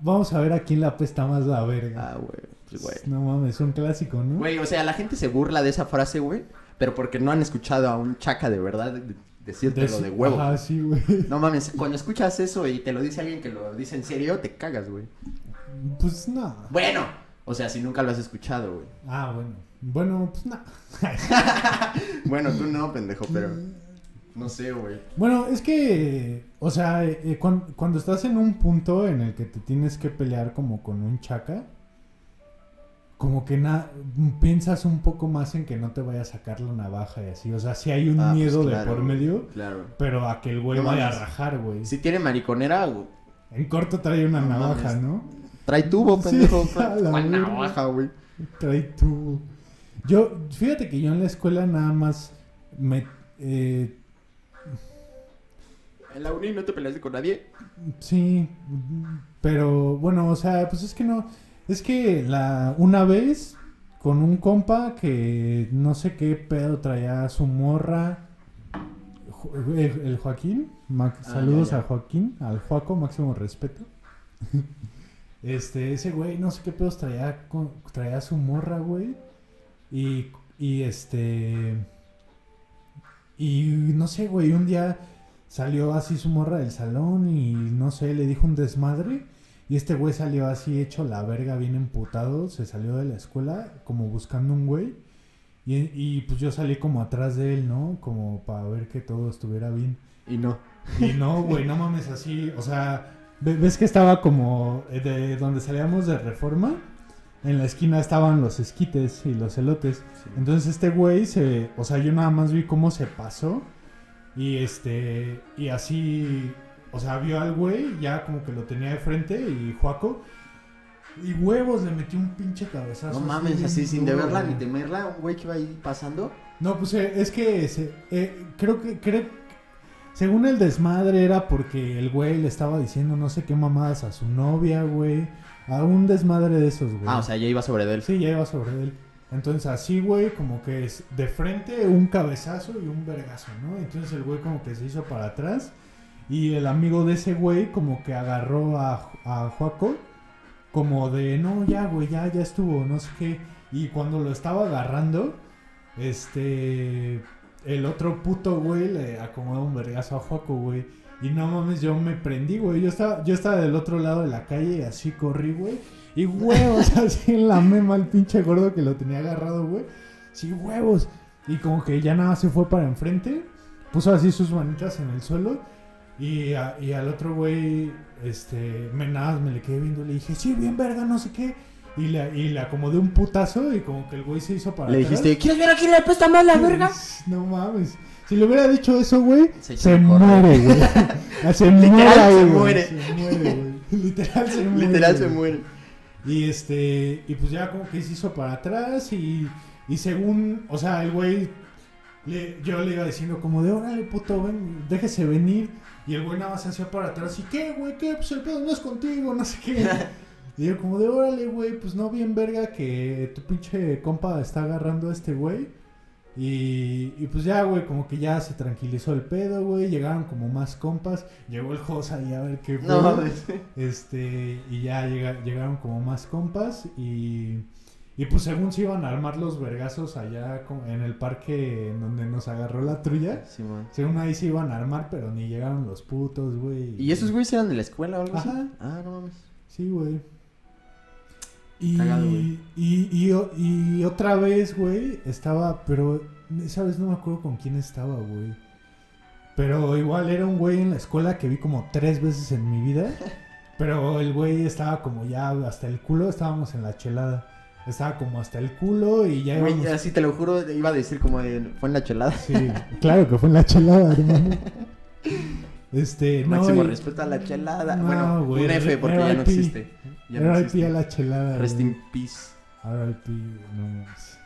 Vamos a ver a quién la apesta más la verga. Ah, güey. Pues, güey. No mames, es un clásico, ¿no? Güey, o sea, la gente se burla de esa frase, güey. Pero porque no han escuchado a un chaca de verdad de- decírtelo de, huevo. Ajá, sí, güey. No mames, cuando escuchas eso y te lo dice alguien que lo dice en serio, te cagas, güey. Pues no. Bueno, o sea, si nunca lo has escuchado, güey. Ah, bueno. Bueno, pues no. Bueno, tú no, pendejo, pero no sé, güey. Bueno, es que, o sea, eh, cuan- cuando, estás en un punto en el que te tienes que pelear como con un chaca, como que na piensas un poco más en que no te vaya a sacar la navaja y así. O sea, si hay un Ah, pues miedo claro, de por güey, medio, Claro. pero a que el güey No vaya a rajar, güey. Si tiene mariconera, güey, En corto trae una No navaja, mames. ¿no? trae tubo, Sí, pendejo. a la ¿Cuál verga. navaja, güey? Trae tu... Yo, fíjate que yo en la escuela nada más me... eh, En la uni no te peleaste con nadie. Sí, pero bueno, o sea, pues es que no, es que la una vez con un compa que no sé qué pedo traía su morra, Ju- el, Joaquín, Ah, saludos ya, ya. a Joaquín, al Joaco, máximo respeto. Este, ese güey, no sé qué pedos traía, con- traía su morra, güey, y, y este, y no sé, güey, un día salió así su morra del salón y no sé, le dijo un desmadre. Y este güey salió así hecho la verga, bien emputado. Se salió de la escuela como buscando un güey. Y, y pues yo salí como atrás de él, ¿no? Como para ver que todo estuviera bien. Y no. Y no, güey, no mames así. O sea, ve- ves que estaba como eh, de donde salíamos de reforma. En la esquina estaban los esquites y los elotes. Entonces este güey se, o sea, yo nada más vi cómo se pasó y este y así, o sea, vio al güey ya como que lo tenía de frente y Juaco y huevos le metió un pinche cabezazo. No mames, así sin deberla güey. ni temerla, un güey que iba ahí pasando. No, pues eh, es que se- eh, creo que creo según el desmadre era porque el güey le estaba diciendo no sé qué mamadas a su novia, güey, a un desmadre de esos, güey. Ah, o sea, ya iba sobre él. Sí, ya iba sobre él. Entonces así, güey, como que es de frente un cabezazo y un vergazo, ¿no? Entonces el güey como que se hizo para atrás y el amigo de ese güey como que agarró a, a Juaco como de, no, ya, güey, ya, ya estuvo, no sé qué. Y cuando lo estaba agarrando, este, el otro puto güey le acomodó un vergazo a Juaco, güey. Y no mames, yo me prendí, güey. Yo estaba, yo estaba del otro lado de la calle y así corrí, güey. Y huevos, así en la mema el pinche gordo que lo tenía agarrado, güey. Sí, huevos. Y como que ya nada se fue para enfrente. Puso así sus manitas en el suelo. Y, a- y al otro güey, este, me nada, me le quedé viendo, le dije, sí, bien verga, no sé qué. Y le, y le acomodé un putazo y como que el güey se hizo para Le atrás. dijiste, ¿quieres ver a quién le apesta más la verga? No mames. Si le hubiera dicho eso, güey, Se se, muere, güey. Se Literal, muere, se güey. muere. Se muere, güey. Literal se muere. Literal se muere. Y este, y pues ya como que se hizo para atrás y, y según, o sea, el güey, le- yo le iba diciendo como de, órale, puto, ven, déjese venir. Y el güey nada más se hacía para atrás y, ¿qué, güey? ¿Qué? Pues el pedo no es contigo, no sé qué. y yo como de, órale, güey, pues no bien verga que tu pinche compa está agarrando a este güey. Y, y pues ya, güey, como que ya se tranquilizó el pedo, güey. Llegaron como más compas. Llegó el Josa ahí a ver qué No pedo. mames. Este, y ya llega- llegaron como más compas y, y pues según se iban a armar los vergazos allá en el parque en donde nos agarró la trulla, Simón. según ahí se iban a armar, pero ni llegaron los putos, güey. ¿Y esos güeyes eran de la escuela o algo así? Ah, no mames. Sí, güey. Y, Cagado, y, y, y otra vez, güey, estaba, pero esa vez no me acuerdo con quién estaba, güey. Pero igual era un güey en la escuela que vi como tres veces en mi vida. Pero el güey estaba como ya hasta el culo, estábamos en la chelada. Estaba como hasta el culo y ya Güey, íbamos... así te lo juro, iba a decir como de, fue en la chelada. Sí, claro que fue en la chelada, hermano. Este, no, Máximo respeto a la chelada. No, bueno, güey, un F porque ya no RIP. existe. Ya no existe. a la chelada. Rest in peace. Pi, no mames.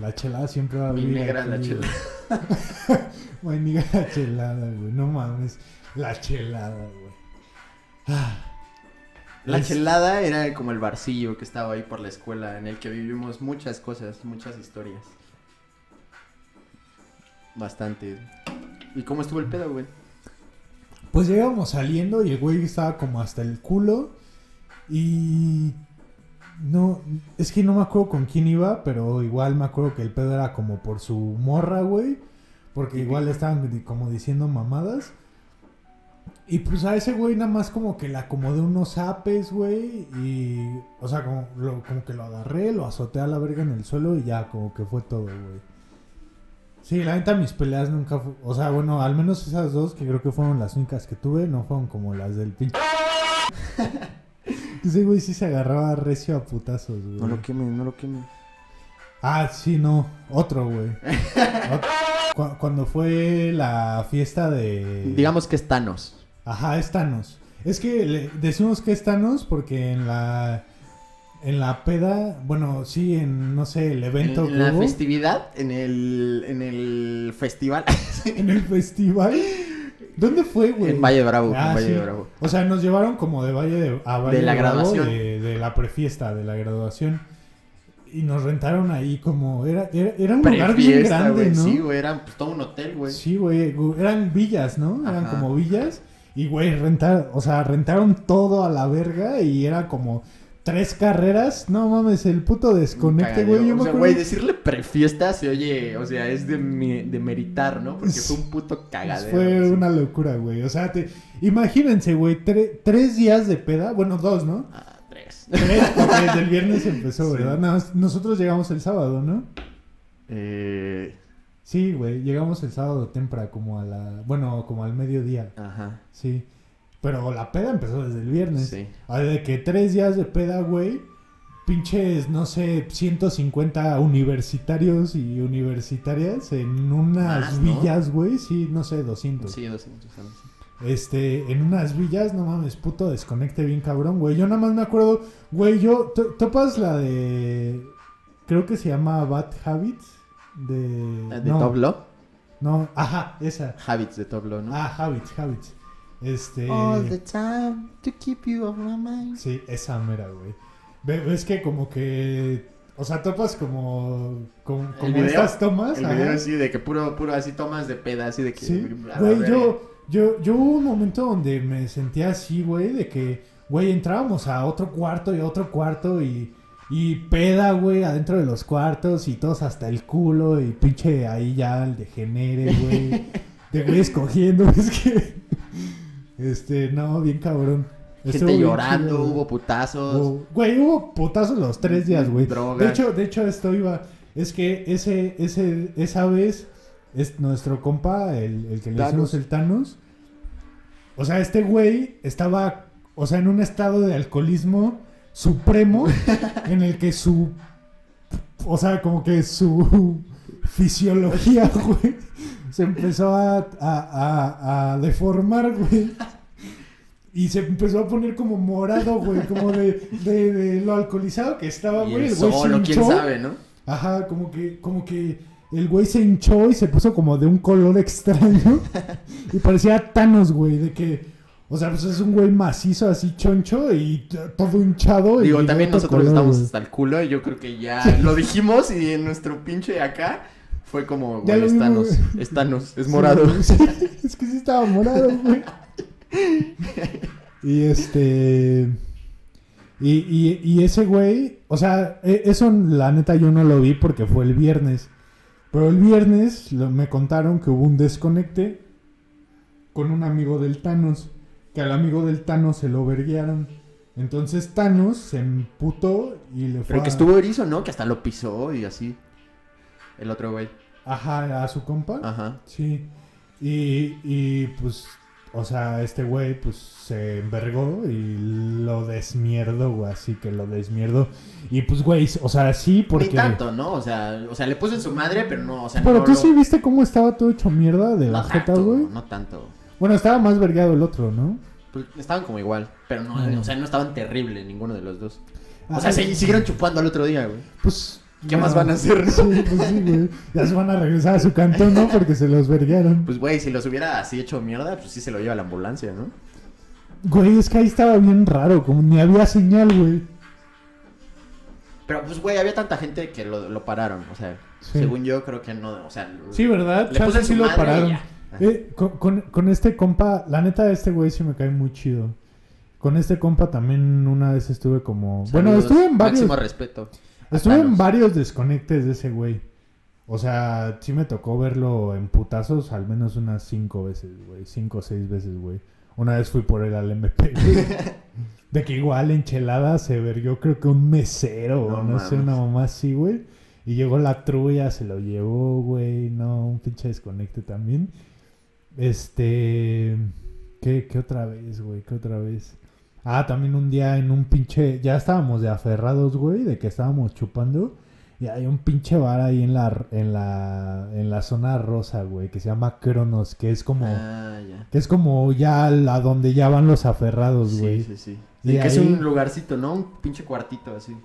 La chelada siempre va a Mi vivir negra aquí, la chelada. Güey, ni la chelada, güey. No mames. La chelada, güey. Ah. La Es- chelada era como el barcillo que estaba ahí por la escuela, en el que vivimos muchas cosas, muchas historias. Bastante. ¿Y cómo estuvo el pedo, güey? Pues llegamos saliendo y el güey estaba como hasta el culo. Y. No, es que no me acuerdo con quién iba, pero igual me acuerdo que el pedo era como por su morra, güey. Porque igual estaban como diciendo mamadas. Y pues a ese güey nada más como que le acomodé unos apes, güey. Y. O sea, como, lo- como que lo agarré, lo azoté a la verga en el suelo y ya, como que fue todo, güey. Sí, la neta mis peleas nunca fu- O sea, bueno, al menos esas dos que creo que fueron las únicas que tuve, no fueron como las del pinche. Ese güey sí se agarraba recio a putazos, güey. No lo quemes, no lo quemes. Ah, sí, no. Otro, güey. Ot- Cu- Cuando fue la fiesta de... Digamos que es Thanos. Ajá, es Thanos. Es que le decimos que es Thanos porque en la... En la peda, bueno, sí, en, no sé, el En, evento en la hubo, festividad, en el, en el festival, en el festival. ¿Dónde fue, güey? en Valle de Bravo, Ah, en Valle sí. de Bravo. O sea, nos llevaron como de Valle de, a Valle De la Bravo graduación. De, de la prefiesta, de la graduación. Y nos rentaron ahí como... Era, era, era un lugar bien grande. ¿no? Sí, güey, era pues, todo un hotel, güey. Sí, güey. Eran villas, ¿no? Eran Ajá. como villas. Y, güey, rentar... O sea, rentaron todo a la verga y era como... Tres carreras, no mames, el puto desconecte, güey. Yo me o sea, güey, decirle prefiesta se oye, o sea, es de, mi- de meritar, ¿no? Porque fue un puto cagadero. Fue sí. una locura, güey. O sea, te... imagínense, güey, tre- tres días de peda. Bueno, dos, ¿no? Ah, tres. Tres, porque desde el viernes empezó, Sí. ¿verdad? Nada más- nosotros llegamos el sábado, ¿no? Eh, Sí, güey, llegamos el sábado temprano, como a la... Bueno, como al mediodía, ajá. sí. Pero la peda empezó desde el viernes. Sí. Ah, De que tres días de peda, güey. Pinches, no sé, 150 universitarios y universitarias en unas Más, ¿no? villas, güey. Sí, no sé, 200. Sí, 200 algo así. Este, en unas villas, no mames, puto desconecte bien cabrón, güey. Yo nada más me acuerdo, güey, yo, to- ¿topas la de, creo que se llama Bad Habits? De... ¿De no, Top Law? No, ajá, esa. Habits de Top Law, ¿no? Ah, Habits, Habits. Este... All the time to keep you off my mind. Sí, esa mera, güey. Ve- Ves que como que... O sea, topas como... Como, como video, estas tomas. El ajá. video así de que puro, puro así tomas de peda, así de que... Sí, güey, yo, yo, yo hubo un momento donde me sentía así, güey, de que, güey, entrábamos a otro cuarto y a otro cuarto y, y peda, güey, adentro de los cuartos y todos hasta el culo y pinche ahí ya el degenere, güey, de güey escogiendo, es que, este, no, bien cabrón. Gente llorando, chido, hubo putazos. Hubo- Güey, hubo putazos los tres días, güey. Drogas. De hecho, de hecho, esto iba. Es que ese, ese, esa vez, es nuestro compa, el, el que le hicimos el Thanos, o sea, este güey estaba, o sea, en un estado de alcoholismo supremo en el que su, o sea, como que su fisiología, güey, se empezó a, a, a, a deformar, güey. Y se empezó a poner como morado, güey, como de, de, de lo alcoholizado que estaba, Y güey. el güey se solo, quién hinchó. sabe, ¿no? Ajá, como que, como que el güey se hinchó y se puso como de un color extraño. y parecía Thanos, güey, de que, o sea, pues es un güey macizo, así choncho y todo hinchado. Digo, también otro nosotros color, estamos güey. hasta el culo y yo creo que ya lo dijimos y en nuestro pinche acá fue como, güey, es Thanos, es Thanos, es morado. sí, es que sí estaba morado, güey. y este. Y, y, y ese güey, o sea, e- eso la neta yo no lo vi porque fue el viernes. Pero el viernes lo- me contaron que hubo un desconecte con un amigo del Thanos. Que al amigo del Thanos se lo verguearon. Entonces Thanos se emputó y le fue Pero que estuvo erizo, ¿no? Que hasta lo pisó y así. El otro güey. Ajá, a su compa. Ajá. Sí. Y, y pues, o sea, este güey pues se envergó y lo desmierdó, güey. Así que lo desmierdó. Y pues, güey, o sea, sí, porque... Ni tanto, ¿no? O sea, o sea, le puso en su madre, pero no, o sea, Pero no tú lo- sí viste cómo estaba todo hecho mierda de la no jeta, güey. No tanto. Bueno, estaba más vergueado el otro, ¿no? Pues estaban como igual, pero no, Ah. o sea, no estaban terrible ninguno de los dos. O sea, se- siguieron chupando al otro día, güey. Pues... ¿Qué más van a hacer? Sí, pues sí, güey. Ya se van a regresar a su cantón, ¿no? Porque se los verguearon. Pues, güey, si los hubiera así hecho mierda, pues sí se lo lleva la ambulancia, ¿no? Güey, es que ahí estaba bien raro, como ni había señal, güey. Pero, pues, güey, había tanta gente que lo, lo pararon, o sea, Sí. según yo creo que no, o sea... Sí, ¿verdad? Le puse sí lo pararon. Eh, con, con- con este compa, la neta, este güey sí me cae muy chido. Con este compa también una vez estuve como... bueno, estuve en varios... Máximo respeto. Estuve en varios desconectes de ese güey. O sea, sí me tocó verlo en putazos al menos unas cinco veces, güey. Cinco o seis veces, güey. Una vez fui por él al MP, güey. De que igual enchilada se vergió creo que un mesero No o no sé, una mamá así, güey. Y llegó la trulla, se lo llevó, güey. No, un pinche desconecte también. Este... ¿Qué, qué otra vez, güey? ¿Qué otra vez? Ah, también un día en un pinche... Ya estábamos de aferrados, güey, de que estábamos chupando. Y hay un pinche bar ahí en la, en la, en la zona rosa, güey, que se llama Cronos, que es como... Ah, ya. Que es como ya la donde ya van los aferrados, güey. Sí, sí, sí. Que es un lugarcito, ¿no? Un pinche cuartito así.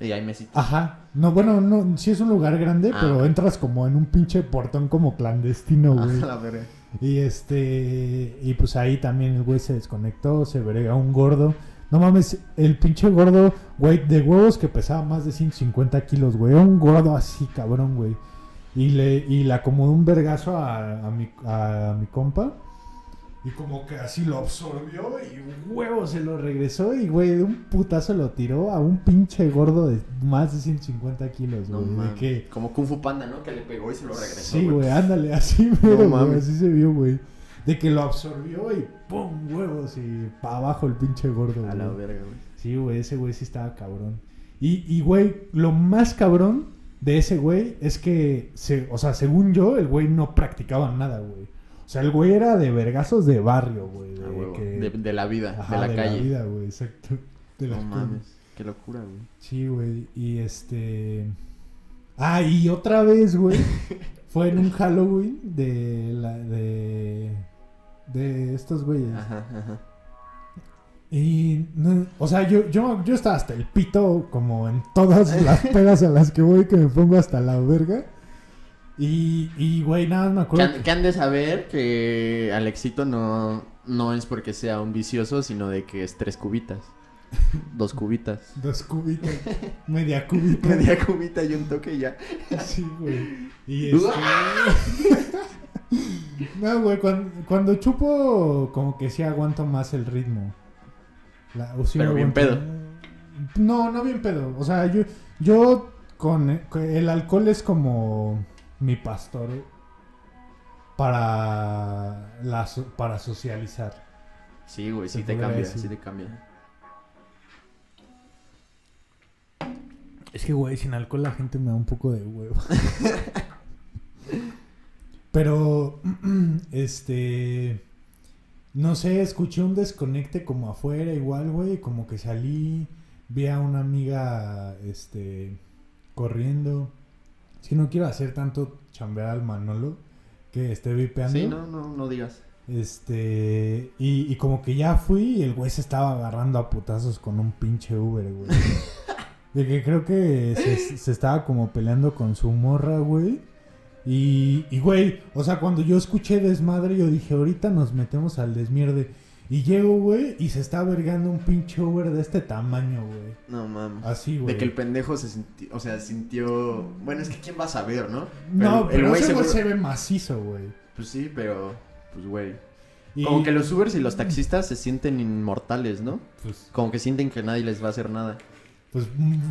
Y hay mesitas. Ajá. No, bueno, no, sí es un lugar grande, Ah, pero entras como en un pinche portón como clandestino, güey. Ah, la verga. Y este. Y pues ahí también el güey se desconectó, se verga un gordo. No mames, el pinche gordo, güey, de huevos que pesaba más de 150 kilos, güey. Un gordo así, cabrón, güey. Y le, y le acomodó un vergazo a, a mi, a mi compa. Y como que así lo absorbió y un huevo se lo regresó. Y, güey, de un putazo lo tiró a un pinche gordo de más de 150 kilos, No de que, Como Kung Fu Panda, ¿no? Que le pegó y se lo regresó. Sí, güey, ándale, así mero, güey, mames. así se vio, güey. De que lo absorbió y ¡pum! huevos y para abajo el pinche gordo, A la verga, güey. Sí, güey, ese güey sí estaba cabrón. Y, y, güey, lo más cabrón de ese güey es que, se, o sea, según yo, el güey no practicaba nada, güey. O sea, el güey era de vergazos de barrio, güey. A De, huevo. que- de, de la vida, Ajá, de la calle. vida, güey, exacto. De la no calle. mames. Qué locura, güey. Sí, güey. Y este. Ah, y otra vez, güey. fue en un Halloween de la. de. de estos güeyes. Ajá, ajá. Y. no- o sea, yo, yo, yo estaba hasta el pito, como en todas las pedas a las que voy, que me pongo hasta la verga. Y, y güey, nada más me acuerdo. que han de saber que Alexito no, no es porque sea un vicioso, sino de que es tres cubitas. Dos cubitas. Dos cubitas. media cubita. Media cubita y un toque ya. Sí, güey. Y este... no, güey, cuando, cuando chupo, como que sí aguanto más el ritmo. La- o sí Pero bien aguanto- pedo. No, no bien pedo. O sea, yo, yo con, con el alcohol es como mi pastor para, la, para socializar. Sí, güey, sí te cambia, decir. sí te cambia. Es que, güey, sin alcohol la gente me da un poco de huevo. Pero, este... no sé, escuché un desconecte como afuera igual, güey, como que salí, vi a una amiga, este, corriendo. Que no quiero hacer tanto chambear al Manolo que esté vipeando. Sí, no, no, no digas. Este, y, y como que ya fui y el güey se estaba agarrando a putazos con un pinche Uber, güey. De que creo que se, se estaba como peleando con su morra, güey. Y, y, güey, o sea, cuando yo escuché desmadre, yo dije, ahorita nos metemos al desmierde. Y llego, güey, y se está vergando un pinche Uber de este tamaño, güey. No mames. Así, güey. De que el pendejo se sintió, o sea, sintió... Bueno, es que quién va a saber, ¿no? No, el- el pero güey ese güey seguro- se ve macizo, güey. Pues sí, pero... Pues güey. Y- Como que los Ubers y los taxistas se sienten inmortales, ¿no? Pues, Como que sienten que nadie les va a hacer nada. Pues,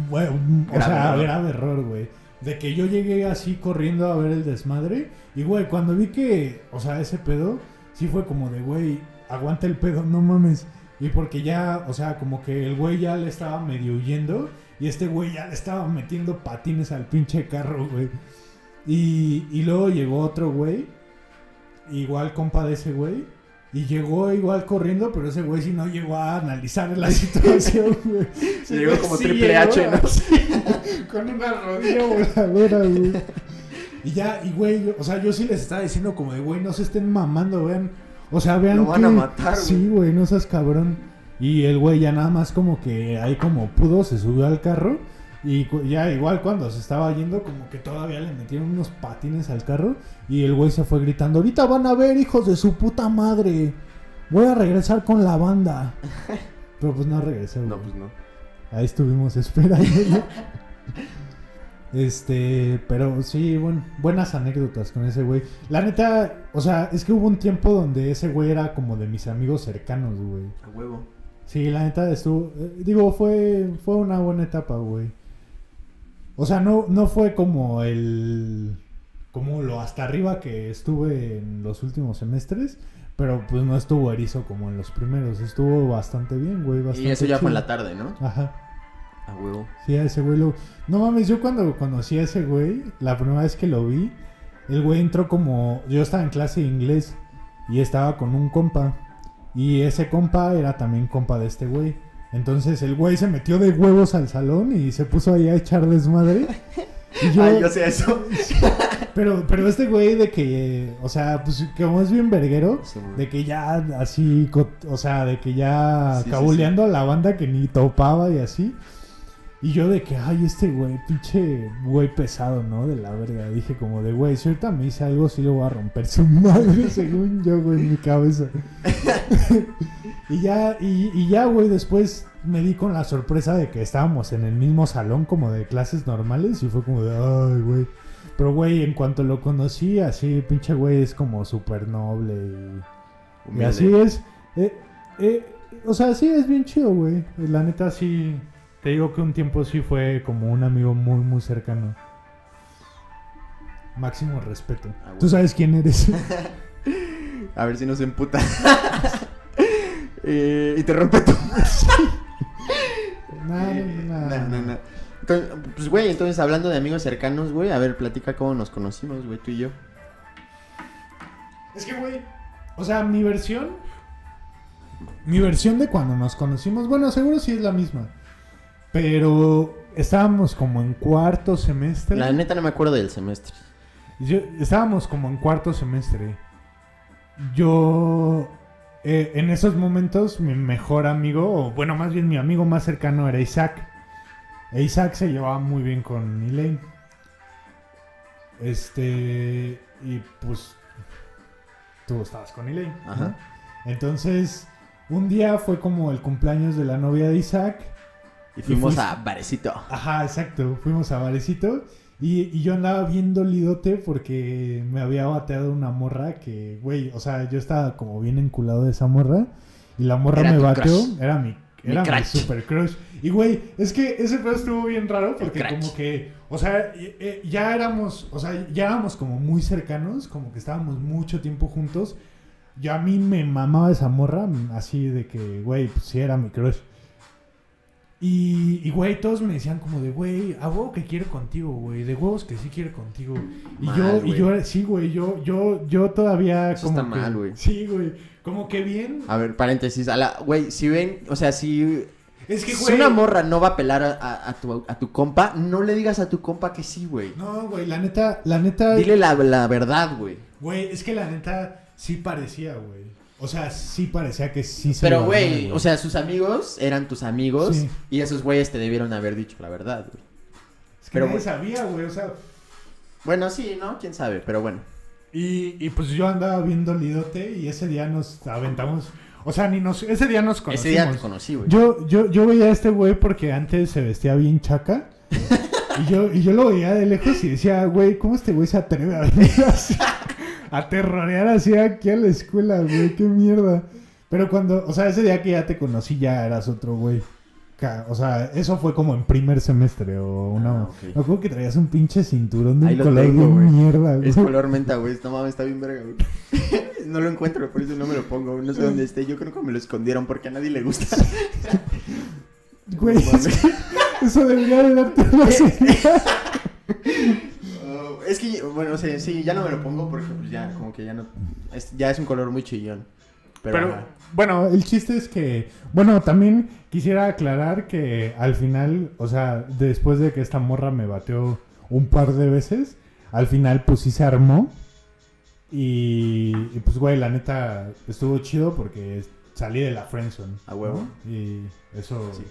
güey, o sea, error. grave error, güey. De que yo llegué así corriendo a ver el desmadre. Y, güey, cuando vi que, o sea, ese pedo, sí fue como de, güey, aguanta el pedo, no mames. Y porque ya, o sea, como que el güey ya le estaba medio huyendo. Y este güey ya le estaba metiendo patines al pinche carro, güey. Y, y luego llegó otro güey. Igual compa de ese güey. Y llegó igual corriendo, pero ese güey sí no llegó a analizar la situación, güey. Se llegó como Sí triple llegó, H, ¿no? Con una rodilla voladora, güey. Y ya, y güey, o sea, yo sí les estaba diciendo como de, güey, no se estén mamando, vean. O sea, vean Lo van que- a matar, güey. Sí, güey, no seas cabrón. Y el güey ya nada más como que ahí como pudo, se subió al carro. Y ya igual cuando se estaba yendo, como que todavía le metieron unos patines al carro. Y el güey se fue gritando, ahorita van a ver, hijos de su puta madre. Voy a regresar con la banda. Pero pues no regresé, güey. No, pues no. Ahí estuvimos esperando. Este, pero sí, bueno, buenas anécdotas con ese güey. La neta, o sea, es que hubo un tiempo donde ese güey era como de mis amigos cercanos, güey. A huevo. Sí, la neta estuvo, eh, digo, fue fue una buena etapa, güey. O sea, no no fue como el como lo hasta arriba que estuve en los últimos semestres, pero pues no estuvo erizo como en los primeros, estuvo bastante bien, güey, Y bastante eso ya fue en la tarde, ¿no? Ajá. A huevo. Sí, a ese güey lo... No mames, yo cuando conocí a ese güey, la primera vez que lo vi, el güey entró como... Yo estaba en clase de inglés y estaba con un compa. Y ese compa era también compa de este güey. Entonces el güey se metió de huevos al salón y se puso ahí a echar desmadre. Y yo, Ay, yo sé eso. pero, pero este güey de que, o sea, pues como es bien verguero, Sí, de que ya así, o sea, de que ya Sí, sí, cabuleando a la banda que ni topaba y así. Y yo de que, ay, este güey, pinche güey pesado, ¿no? De la verga. Dije como de, güey, si ahorita me dice algo, sí lo voy a romper su madre, según yo, güey, en mi cabeza. y ya, y, y ya, güey, después me di con la sorpresa de que estábamos en el mismo salón como de clases normales y fue como de, ay, güey. Pero, güey, en cuanto lo conocí, así, pinche güey, es como súper noble y... Y así es. Eh, eh, o sea, sí es bien chido, güey. La neta sí. Te digo que un tiempo sí fue como un amigo muy, muy cercano. Máximo respeto. Ah, ¿Tú sabes quién eres? A ver si no se emputa. Eh, y te rompe tu... No, no. Entonces, pues, güey, entonces hablando de amigos cercanos, güey, a ver, platica cómo nos conocimos, güey, tú y yo. Es que, güey. O sea, mi versión. Mi versión de cuando nos conocimos. Bueno, seguro sí es la misma. Pero estábamos como en cuarto semestre. La neta no me acuerdo del semestre. Yo- estábamos como en cuarto semestre. Yo, eh, en esos momentos, mi mejor amigo, o bueno, más bien mi amigo más cercano era Isaac. E Isaac se llevaba muy bien con Elaine. Este, y pues, tú estabas con Elaine. ¿no? Ajá. Entonces, un día fue como el cumpleaños de la novia de Isaac. Y fuimos fuiste- a Barecito. Ajá, exacto. Fuimos a Varecito. Y, y yo andaba bien dolidote porque me había bateado una morra que, güey, o sea, yo estaba como bien enculado de esa morra. Y la morra Era me bateó. crush. Era mi, era mi super crush. Y, güey, es que ese pedo estuvo bien raro porque como que, o sea, eh, ya éramos, o sea, ya éramos como muy cercanos, como que estábamos mucho tiempo juntos. Yo a mí me mamaba esa morra, así de que, güey, pues sí era mi crush. Y, y, güey, todos me decían como de, güey, a huevo que quiere contigo, güey. De huevos que sí quiere contigo. Y Mal, yo, y yo, sí, güey, yo, yo, yo todavía Eso como está que- mal, güey. Sí, güey. Como que bien. A ver, paréntesis. A la, güey, si ven, o sea, si, Es que, si güey. una morra no va a pelar a, a- a tu, a tu compa, no le digas a tu compa que sí, güey. No, güey, la neta, la neta. Dile la, la verdad, güey. Güey, es que la neta sí parecía, güey. O sea, sí parecía que sí se Pero, güey, o sea, sus amigos eran tus amigos Sí. y esos güeyes te debieron haber dicho la verdad, güey. Es que pero, nadie sabía, güey, o sea. Bueno, sí, ¿no? ¿Quién sabe? Pero bueno. Y, y pues yo andaba viendo Lidote y ese día nos aventamos. O sea, ni nos. Ese día nos conocimos. Ese día te conocí, güey. Yo, yo, yo veía a este güey porque antes se vestía bien chaca. y, yo, y yo lo veía de lejos y decía, güey, ¿cómo este güey se atreve a venir así? A terrorear así aquí a la escuela, güey, qué mierda. Pero cuando, o sea, ese día que ya te conocí ya eras otro güey. O sea, eso fue como en primer semestre o una... Ah, ok. Me acuerdo que traías un pinche cinturón de Ahí un lo color tengo, de güey. mierda, güey. Es color menta, güey. No mames, está bien verga, güey. no lo encuentro, por eso no me lo pongo. No sé dónde esté. Yo creo que me lo escondieron porque a nadie le gusta. Güey, eso debería de darte una señal. Es que, bueno, o sea, sí, ya no me lo pongo porque pues ya, como que ya no... es- ya es un color muy chillón. Pero. Bueno, el chiste es que, bueno, también quisiera aclarar que al final, o sea, después de que esta morra me bateó un par de veces, al final pues sí se armó. Y, y, pues, güey, la neta estuvo chido porque salí de la friendzone. A huevo. ¿no? Y eso Sí.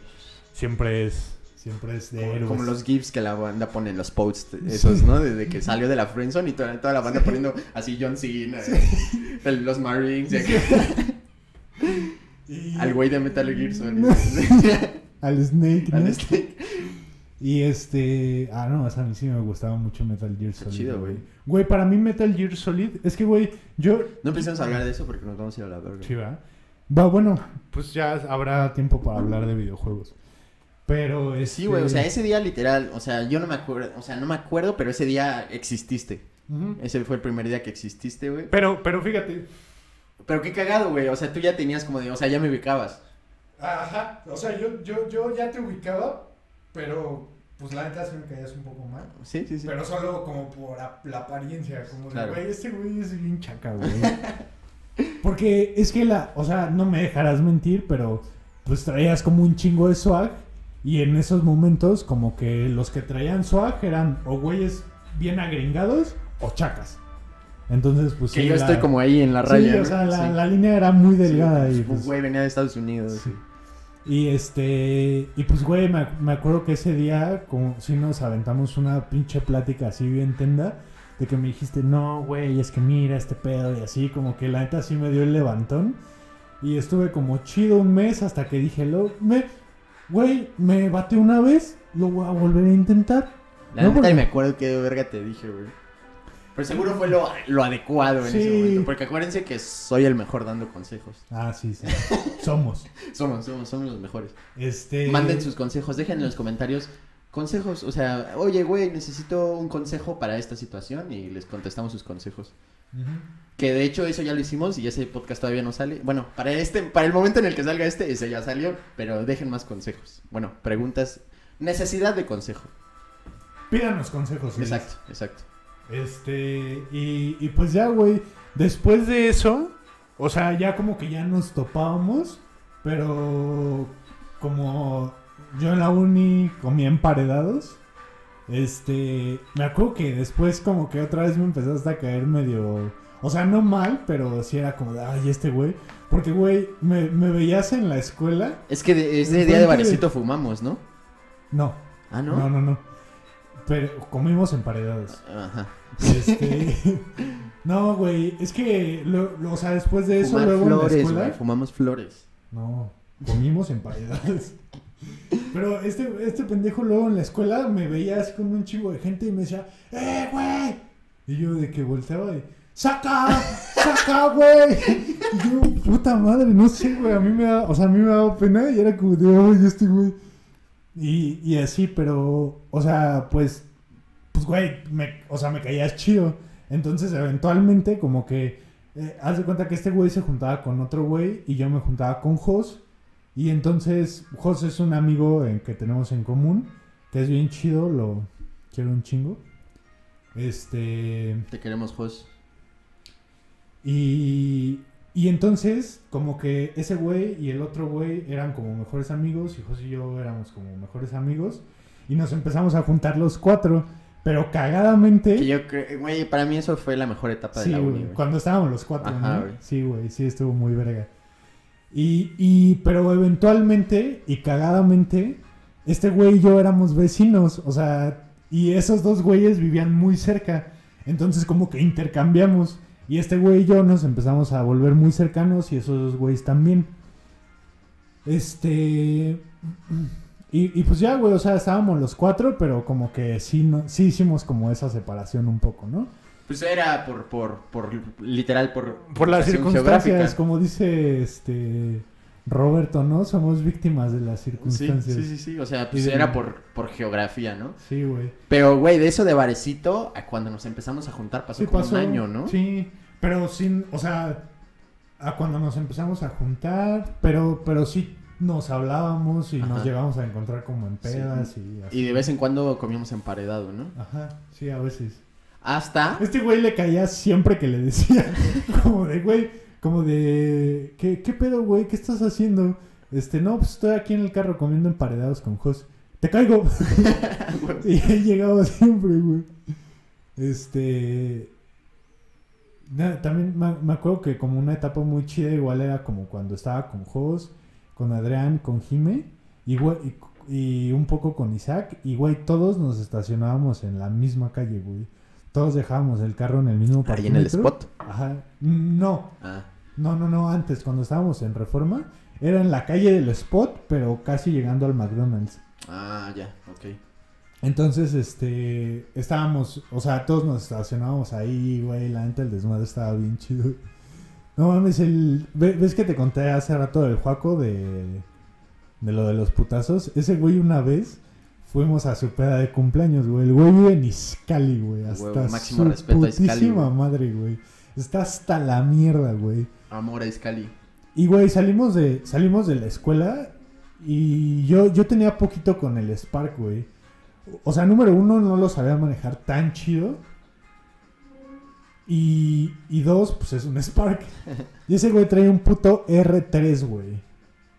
siempre es, siempre es de Como, héroes. como los gifs que la banda pone en los posts, esos, ¿no? Desde que salió de la friendzone y toda, toda la banda poniendo así John Cena, el- los Marines, y al güey de Metal Gear Solid. Al Snake, ¿no? Al este- Y este. Ah, no, o sea, a mí sí me gustaba mucho Metal Gear Solid. chido, güey. Güey, para mí Metal Gear Solid. Es que, güey, yo. No empecemos a hablar de eso porque nos vamos a ir a la verga. Sí, va. Va, bueno, pues ya habrá tiempo para hablar de videojuegos. Pero este... Sí, güey, o sea, ese día literal, o sea, yo no me acuerdo, o sea, no me acuerdo, pero ese día exististe. Ese fue el primer día que exististe, güey. pero, pero fíjate, Pero qué cagado, güey, o sea, tú ya tenías como de, o sea, ya me ubicabas. Ajá, o sea, yo, yo, yo ya te ubicaba, pero pues la neta sí me caías un poco mal. Sí, sí, sí. Pero solo como por la apariencia, como de, Claro. güey, este güey es bien chaca, güey. Porque es que la, o sea, no me dejarás mentir, pero pues traías como un chingo de swag y en esos momentos como que los que traían swag eran o güeyes bien agringados o chacas. Entonces, pues que sí, yo la- estoy como ahí en la Sí, raya. o ¿no? sea, la, Sí. la línea era muy Sí, delgada pues, y un pues, güey venía de Estados Unidos. Sí. Y este, y pues güey, me, me acuerdo que ese día, como si nos aventamos una pinche plática así bien tenda, de que me dijiste, no, güey, es que mira este pedo y así, como que la neta sí me dio el levantón. Y estuve como chido un mes hasta que dije, lo, me, güey, me bate una vez, lo voy a volver a intentar. La No, neta porque- ni me acuerdo qué verga te dije, güey. Pero seguro fue lo, lo adecuado en Sí. ese momento. Porque acuérdense que soy el mejor dando consejos. Ah, sí, sí. Somos. Somos, somos, somos los mejores. Este. Manden sus consejos, dejen en los comentarios consejos. O sea, oye, güey, necesito un consejo para esta situación y les contestamos sus consejos. Que de hecho eso ya lo hicimos y ese podcast todavía no sale. Bueno, para este, para el momento en el que salga este, ese ya salió, pero dejen más consejos. Bueno, preguntas, necesidad de consejo. Pídanos consejos. sí. Exacto, exacto. Este, y, y pues ya, güey, después de eso, o sea, ya como que ya nos topábamos, pero como yo en la uni comía emparedados, este, me acuerdo que después como que otra vez me empezaste a caer medio, o sea, no mal, pero sí era como de, ay, este güey, porque, güey, me, me veías en la escuela, Es que de- ese día de de- barecito fumamos, ¿no? no, Ah, no, ¿no? no, no, pero comimos emparedados. Ajá. Este. no, güey. Es que, lo- lo- o sea, después de eso, Fumar luego en la escuela. Fumamos flores. No, comimos emparedados. Pero este, este pendejo luego en la escuela me veía así con un chingo de gente y me decía, ¡eh, güey! Y yo de que volteaba y, ¡saca! ¡saca, güey! Y yo, puta madre, no sé, güey. A mí me da, o sea, a mí me daba pena y era como de, ¡ay, este güey! Y, y así, pero, o sea, pues, pues, güey, me, o sea, me caías chido. Entonces, eventualmente, como que, eh, haz de cuenta que este güey se juntaba con otro güey y yo me juntaba con Jos. Y entonces, José es un amigo en que tenemos en común, que es bien chido, lo quiero un chingo. Este. Te queremos, Jos. Y, y entonces, como que ese güey y el otro güey eran como mejores amigos, y José y yo éramos como mejores amigos, y nos empezamos a juntar los cuatro, pero cagadamente... Que yo creo, güey, para mí eso fue la mejor etapa Sí, de la uni, güey. cuando estábamos los cuatro, Ajá, ¿no? güey. Sí, güey, sí, estuvo muy verga. Y, y, pero eventualmente y cagadamente, este güey y yo éramos vecinos, o sea, y esos dos güeyes vivían muy cerca, entonces como que intercambiamos. Y este güey y yo nos empezamos a volver muy cercanos y esos dos güeyes también. Este... Y, pues ya, güey, o sea, estábamos los cuatro, pero como que sí, sí hicimos como esa separación un poco, ¿no? Pues era por, por, por, literal, por... Por las circunstancias, geográfica. como dice este Roberto, ¿no? Somos víctimas de las circunstancias. sí, sí, sí, o sea, pues de- era por, por geografía, ¿no? Sí, güey. Pero, güey, de eso de barecito a cuando nos empezamos a juntar pasó Sí, como pasó. un año, ¿no? Sí, pero sin, o sea, a cuando nos empezamos a juntar, pero, pero sí nos hablábamos y nos llegábamos a encontrar como en pedas y así. Y de vez en cuando comíamos emparedado, ¿no? Ajá, sí, a veces. Hasta... Este güey le caía siempre que le decía, como de, güey, como de, ¿qué, qué pedo, güey? ¿Qué estás haciendo? Este, no, pues estoy aquí en el carro comiendo emparedados con Jos. ¡Te caigo! y él llegaba siempre, güey. Este... también me, acuerdo que como una etapa muy chida igual era como cuando estaba con Jos, con Adrián, con Jime y, y, y un poco con Isaac. Y, güey, todos nos estacionábamos en la misma calle, güey. Todos dejábamos el carro en el mismo Ahí en el parquímetro. spot. Ajá. No, Ah, no, no, no, antes, cuando estábamos en Reforma, era en la calle del Spot, pero casi llegando al McDonald's. ah, ya, ok. Entonces, este, estábamos, o sea, todos nos estacionábamos ahí, güey, la neta el desmadre estaba bien chido. No mames, el, ve- ¿ves que te conté hace rato del Juaco de, de lo de los putazos? Ese güey una vez fuimos a su peda de cumpleaños, güey. El güey vive en Iscali, güey, hasta máximo su respeto a Izcali, putísima güey. madre, güey. Está hasta la mierda, güey. Amor a Iscali. Y güey, salimos de, salimos de la escuela y yo, yo tenía poquito con el Spark, güey. O sea, número uno, no lo sabía manejar tan chido. Y, y dos, pues es un Spark. Y ese güey trae un puto R3, güey.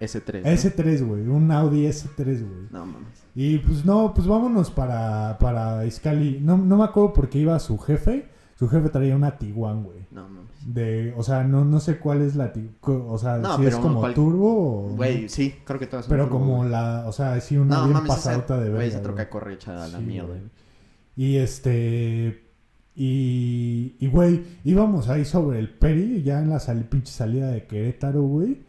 S3. ¿no? S3, güey. Un Audi S3, güey. No mames. Y pues no, pues vámonos para, para Iscali. No, no me acuerdo porque iba su jefe. Su jefe traía una Tiguan, güey. No mames. De, o sea, no, no sé cuál es la Tiguan. O sea, No, si es como cual- turbo o... Güey, sí, creo que todas son Pero turbo, como la, o sea, sí una No bien mames, esa, de güey, verga. esa güey. troca corre echada a la Sí, mierda, güey. güey. Y este y y güey, íbamos ahí sobre el Peri, ya en la sal- pinche salida de Querétaro, güey.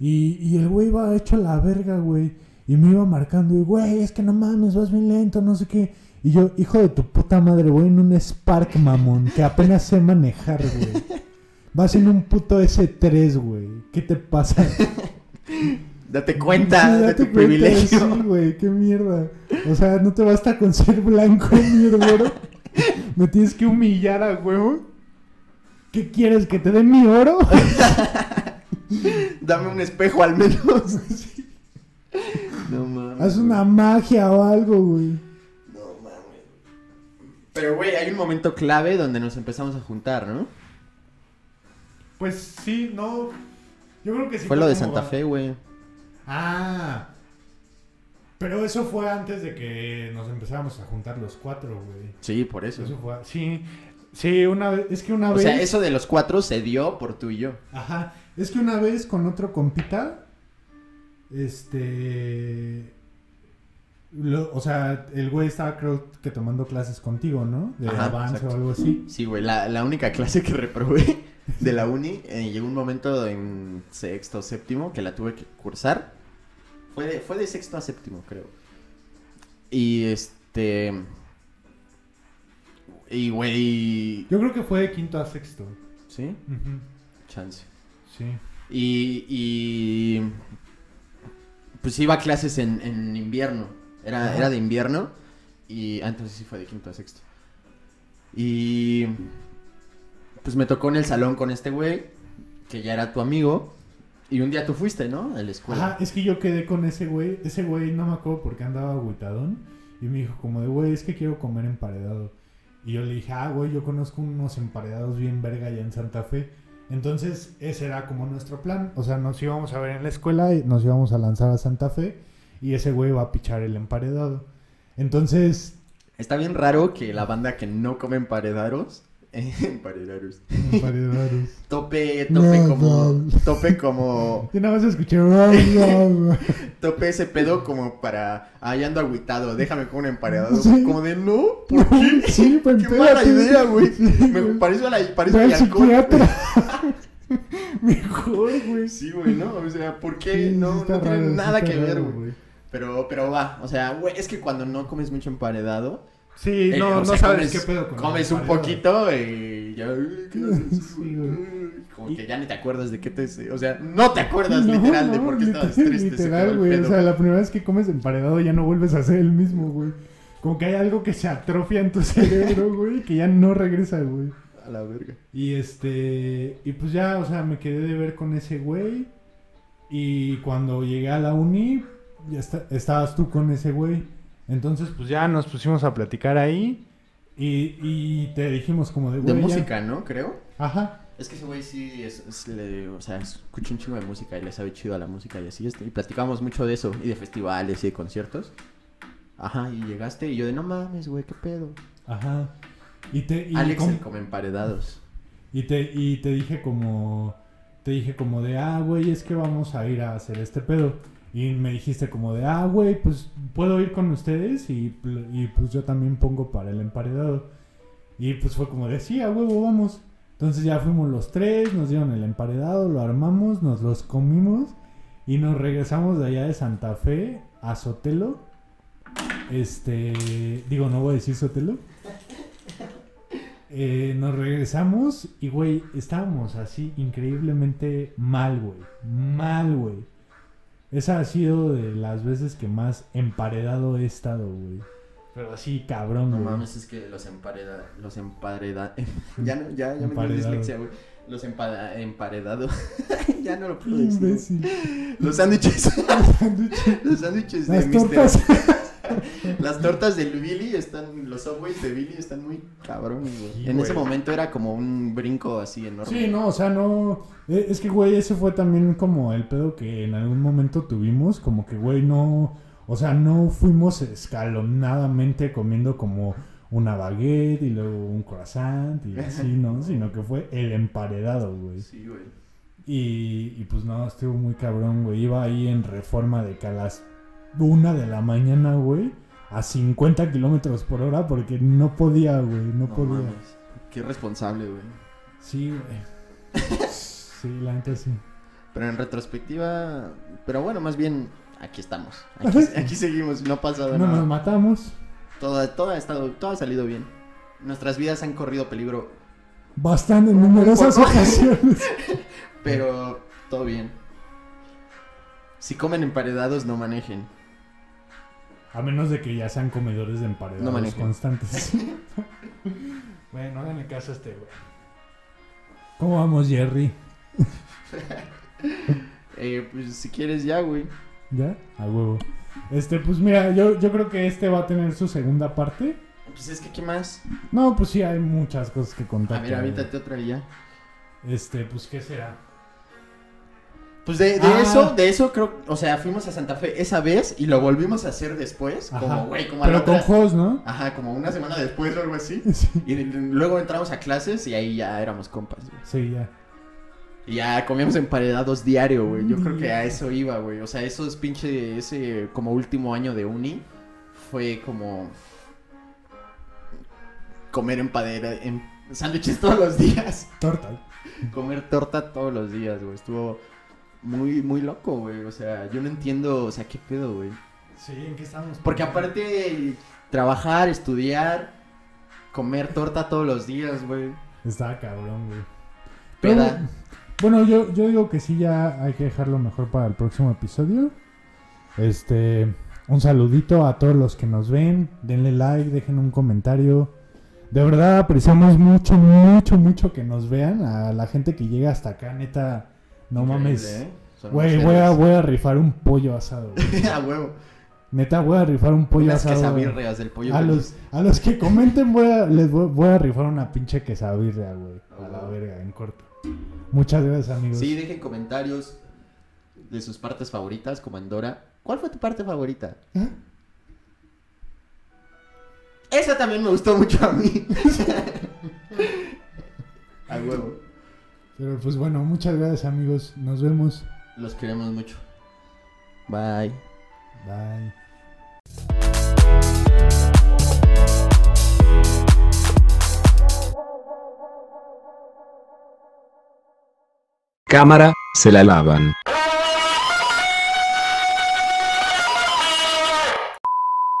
Y, y el güey iba hecho a la verga, güey. Y me iba marcando, y güey, es que no mames, vas bien lento, no sé qué. Y yo, hijo de tu puta madre, voy en un Spark, mamón, que apenas sé manejar, güey. Vas en un puto S3, güey. ¿Qué te pasa? Date cuenta Sí, de date tu cuenta, privilegio. Sí, güey, qué mierda. O sea, no te basta con ser blanco, mierdero. Me tienes que humillar a huevo. ¿Qué quieres? ¿Que te den mi oro? Dame un espejo al menos. No mames. Haz una magia o algo, güey. No mames. Pero, güey, hay un momento clave donde nos empezamos a juntar, ¿no? Pues sí, no. Yo creo que sí. Fue lo de Santa Fe, güey. Ah. Pero eso fue antes de que nos empezáramos a juntar los cuatro, güey. Sí, por eso. Eso fue. Sí. Sí, una vez. Es que una O vez. sea, eso de los cuatro se dio por tú y yo. Ajá. Es que una vez con otro compita, este... lo- o sea, el güey estaba creo que tomando clases contigo, ¿no? De Ajá, avance exacto. o algo así. Sí, güey, la, la única clase que reprobé de la uni, eh, llegó un momento en sexto o séptimo que la tuve que cursar. Fue de, fue de sexto a séptimo, creo. Y este... Y, güey... Yo creo que fue de quinto a sexto. ¿Sí? Chance. Sí. Y, y pues iba a clases en, en invierno. Era, Ajá. era de invierno. Y ah, entonces sí fue de quinto a sexto. Y pues me tocó en el salón con este güey, que ya era tu amigo. Y un día tú fuiste, ¿no? A la escuela. Ajá, es que yo quedé con ese güey. Ese güey no me acuerdo por qué andaba agüitadón. Y me dijo como de, güey, es que quiero comer emparedado. Y yo le dije, ah, güey, yo conozco unos emparedados bien verga allá en Santa Fe. Entonces, ese era como nuestro plan. O sea, nos íbamos a ver en la escuela y nos íbamos a lanzar a Santa Fe. Y ese güey va a pichar el emparedado. Entonces, Está bien raro que la banda que no come emparedados. emparedados. emparedados. Tope, tope No, como. no. Tope como. Yo nada más escuché. Tope ese pedo como para. Ay, ando agüitado, déjame con un emparedado. Sí. Como de no, ¿por qué? Sí, pues, Qué mala idea, güey. Me parece a la, parece Mejor, güey. Sí, güey, ¿no? O sea, ¿por qué? Sí, no, no tiene raro, nada que ver, güey. Pero, pero va, o sea, güey, es que cuando no comes mucho emparedado, Sí, eh, no, no sea, sabes comes, qué pedo con comes un poquito y ya, "Ay, ¿qué haces, Sí, güey?" güey. Como Y- que ya ni te acuerdas de qué te, o sea, no te acuerdas No, literal de por qué estabas triste, Literal, güey. O sea, la primera vez que comes emparedado ya no vuelves a ser el mismo, güey. Como que hay algo que se atrofia en tu cerebro, güey, que ya no regresa, güey. A la verga. Y este. Y pues ya, o sea, me quedé de ver con ese güey. Y cuando llegué a la uni, ya está- estabas tú con ese güey. Entonces, pues ya nos pusimos a platicar ahí. Y, y te dijimos como de, De güey, ya- música, ¿no? Creo. Ajá. Es que ese güey sí, es, es le- o sea, escucha un chingo de música y le sabe chido a la música y así. este, y platicamos mucho de eso, y de festivales y de conciertos. Ajá, y llegaste y yo de no mames, güey, qué pedo. Ajá. Y te. Y Alex com- el come emparedados. Y te, y te dije como, te dije como de, ah, güey, es que vamos a ir a hacer este pedo. Y me dijiste como de, ah, güey, pues puedo ir con ustedes y, y pues yo también pongo para el emparedado. Y pues fue como de, sí, a huevo, vamos. Entonces ya fuimos los tres, nos dieron el emparedado, lo armamos, nos los comimos y nos regresamos de allá de Santa Fe a Sotelo. Este, digo, no voy a decir Sotelo. Eh, nos regresamos y, güey, estábamos así increíblemente mal, güey. Mal, güey. Esa ha sido de las veces que más emparedado he estado, güey. Pero así, cabrón, No güey. mames, es que los empareda, los empareda, ya no, ya, ya me dio dislexia, güey. Los empada, emparedados, ya no lo puedo decir. güey. Imbécil. Los sándwiches, Sándwich. los sándwiches de Mr. Las tortas del Billy están, los subways de Billy están muy cabrones, güey. Sí, en güey. ese momento era como un brinco así enorme. Sí, no, o sea, no. eh, Es que, güey, ese fue también como el pedo que en algún momento tuvimos. Como que, güey, no. O sea, no fuimos escalonadamente comiendo como una baguette y luego un croissant y así, ¿no? Sino que fue el emparedado, güey. Sí, güey. Y, y pues no, estuvo muy cabrón, güey. Iba ahí en reforma de que a las una de la mañana, güey, a 50 kilómetros por hora porque no podía, güey, no, No podía. mames. Qué responsable, güey. Sí, güey. Sí, la neta sí. Pero en retrospectiva, pero bueno, más bien aquí estamos. Aquí, aquí seguimos, no ha pasado No nada. nos matamos. Todo, todo ha estado, todo ha salido bien. Nuestras vidas han corrido peligro, Bastante en numerosas poco. ocasiones. pero todo bien. Si comen emparedados, no manejen. A menos de que ya sean comedores de emparedados No constantes. bueno, háganle caso a este, güey. ¿Cómo vamos, Jerry? Eh, pues si quieres ya, güey. ¿Ya? A huevo. Este, pues mira, yo, yo creo que este va a tener su segunda parte. Pues es que, ¿qué más? No, pues sí, hay muchas cosas que contar. A ver, aviéntate otra y ya. Este, pues, ¿qué será? Pues de, de Ah. eso, de eso creo, o sea, fuimos a Santa Fe esa vez y lo volvimos a hacer después, Ajá. como, güey, como a la Pero con otra- juegos, ¿no? Ajá, como una semana después o algo así. Sí, Y de- de- luego entramos a clases y ahí ya éramos compas, güey. sí, ya. Y ya comíamos emparedados diario, güey. Yo creo que a eso iba, güey. O sea, eso es pinche, ese como último año de uni fue como comer empadera, en sándwiches todos los días. Torta. Comer torta todos los días, güey. Estuvo muy, muy loco, güey. O sea, yo no entiendo, o sea, qué pedo, güey. Sí, ¿en qué estamos? Porque aparte, trabajar, estudiar, comer torta todos los días, güey. Está cabrón, güey. Peda. Pero, bueno, yo, yo digo que sí, ya hay que dejarlo mejor para el próximo episodio. Este, un saludito a todos los que nos ven. Denle like, dejen un comentario. De verdad apreciamos mucho, mucho, mucho que nos vean. A la gente que llega hasta acá, neta, no Increíble, mames. ¿eh? Güey, voy a, voy a rifar un pollo asado. a huevo. Neta, voy a rifar un pollo Unas asado. güey. quesabirrias del pollo. A los, a los que comenten voy a, les voy, voy a rifar una pinche quesabirria, güey. A la verga, en corto. Muchas gracias, amigos. Sí, dejen comentarios de sus partes favoritas, como en Dora. ¿Cuál fue tu parte favorita? ¿Eh? Esa también me gustó mucho a mí. a huevo. Pero pues bueno, muchas gracias, amigos. Nos vemos. Los queremos mucho. Bye. Bye. Cámara, se la lavan.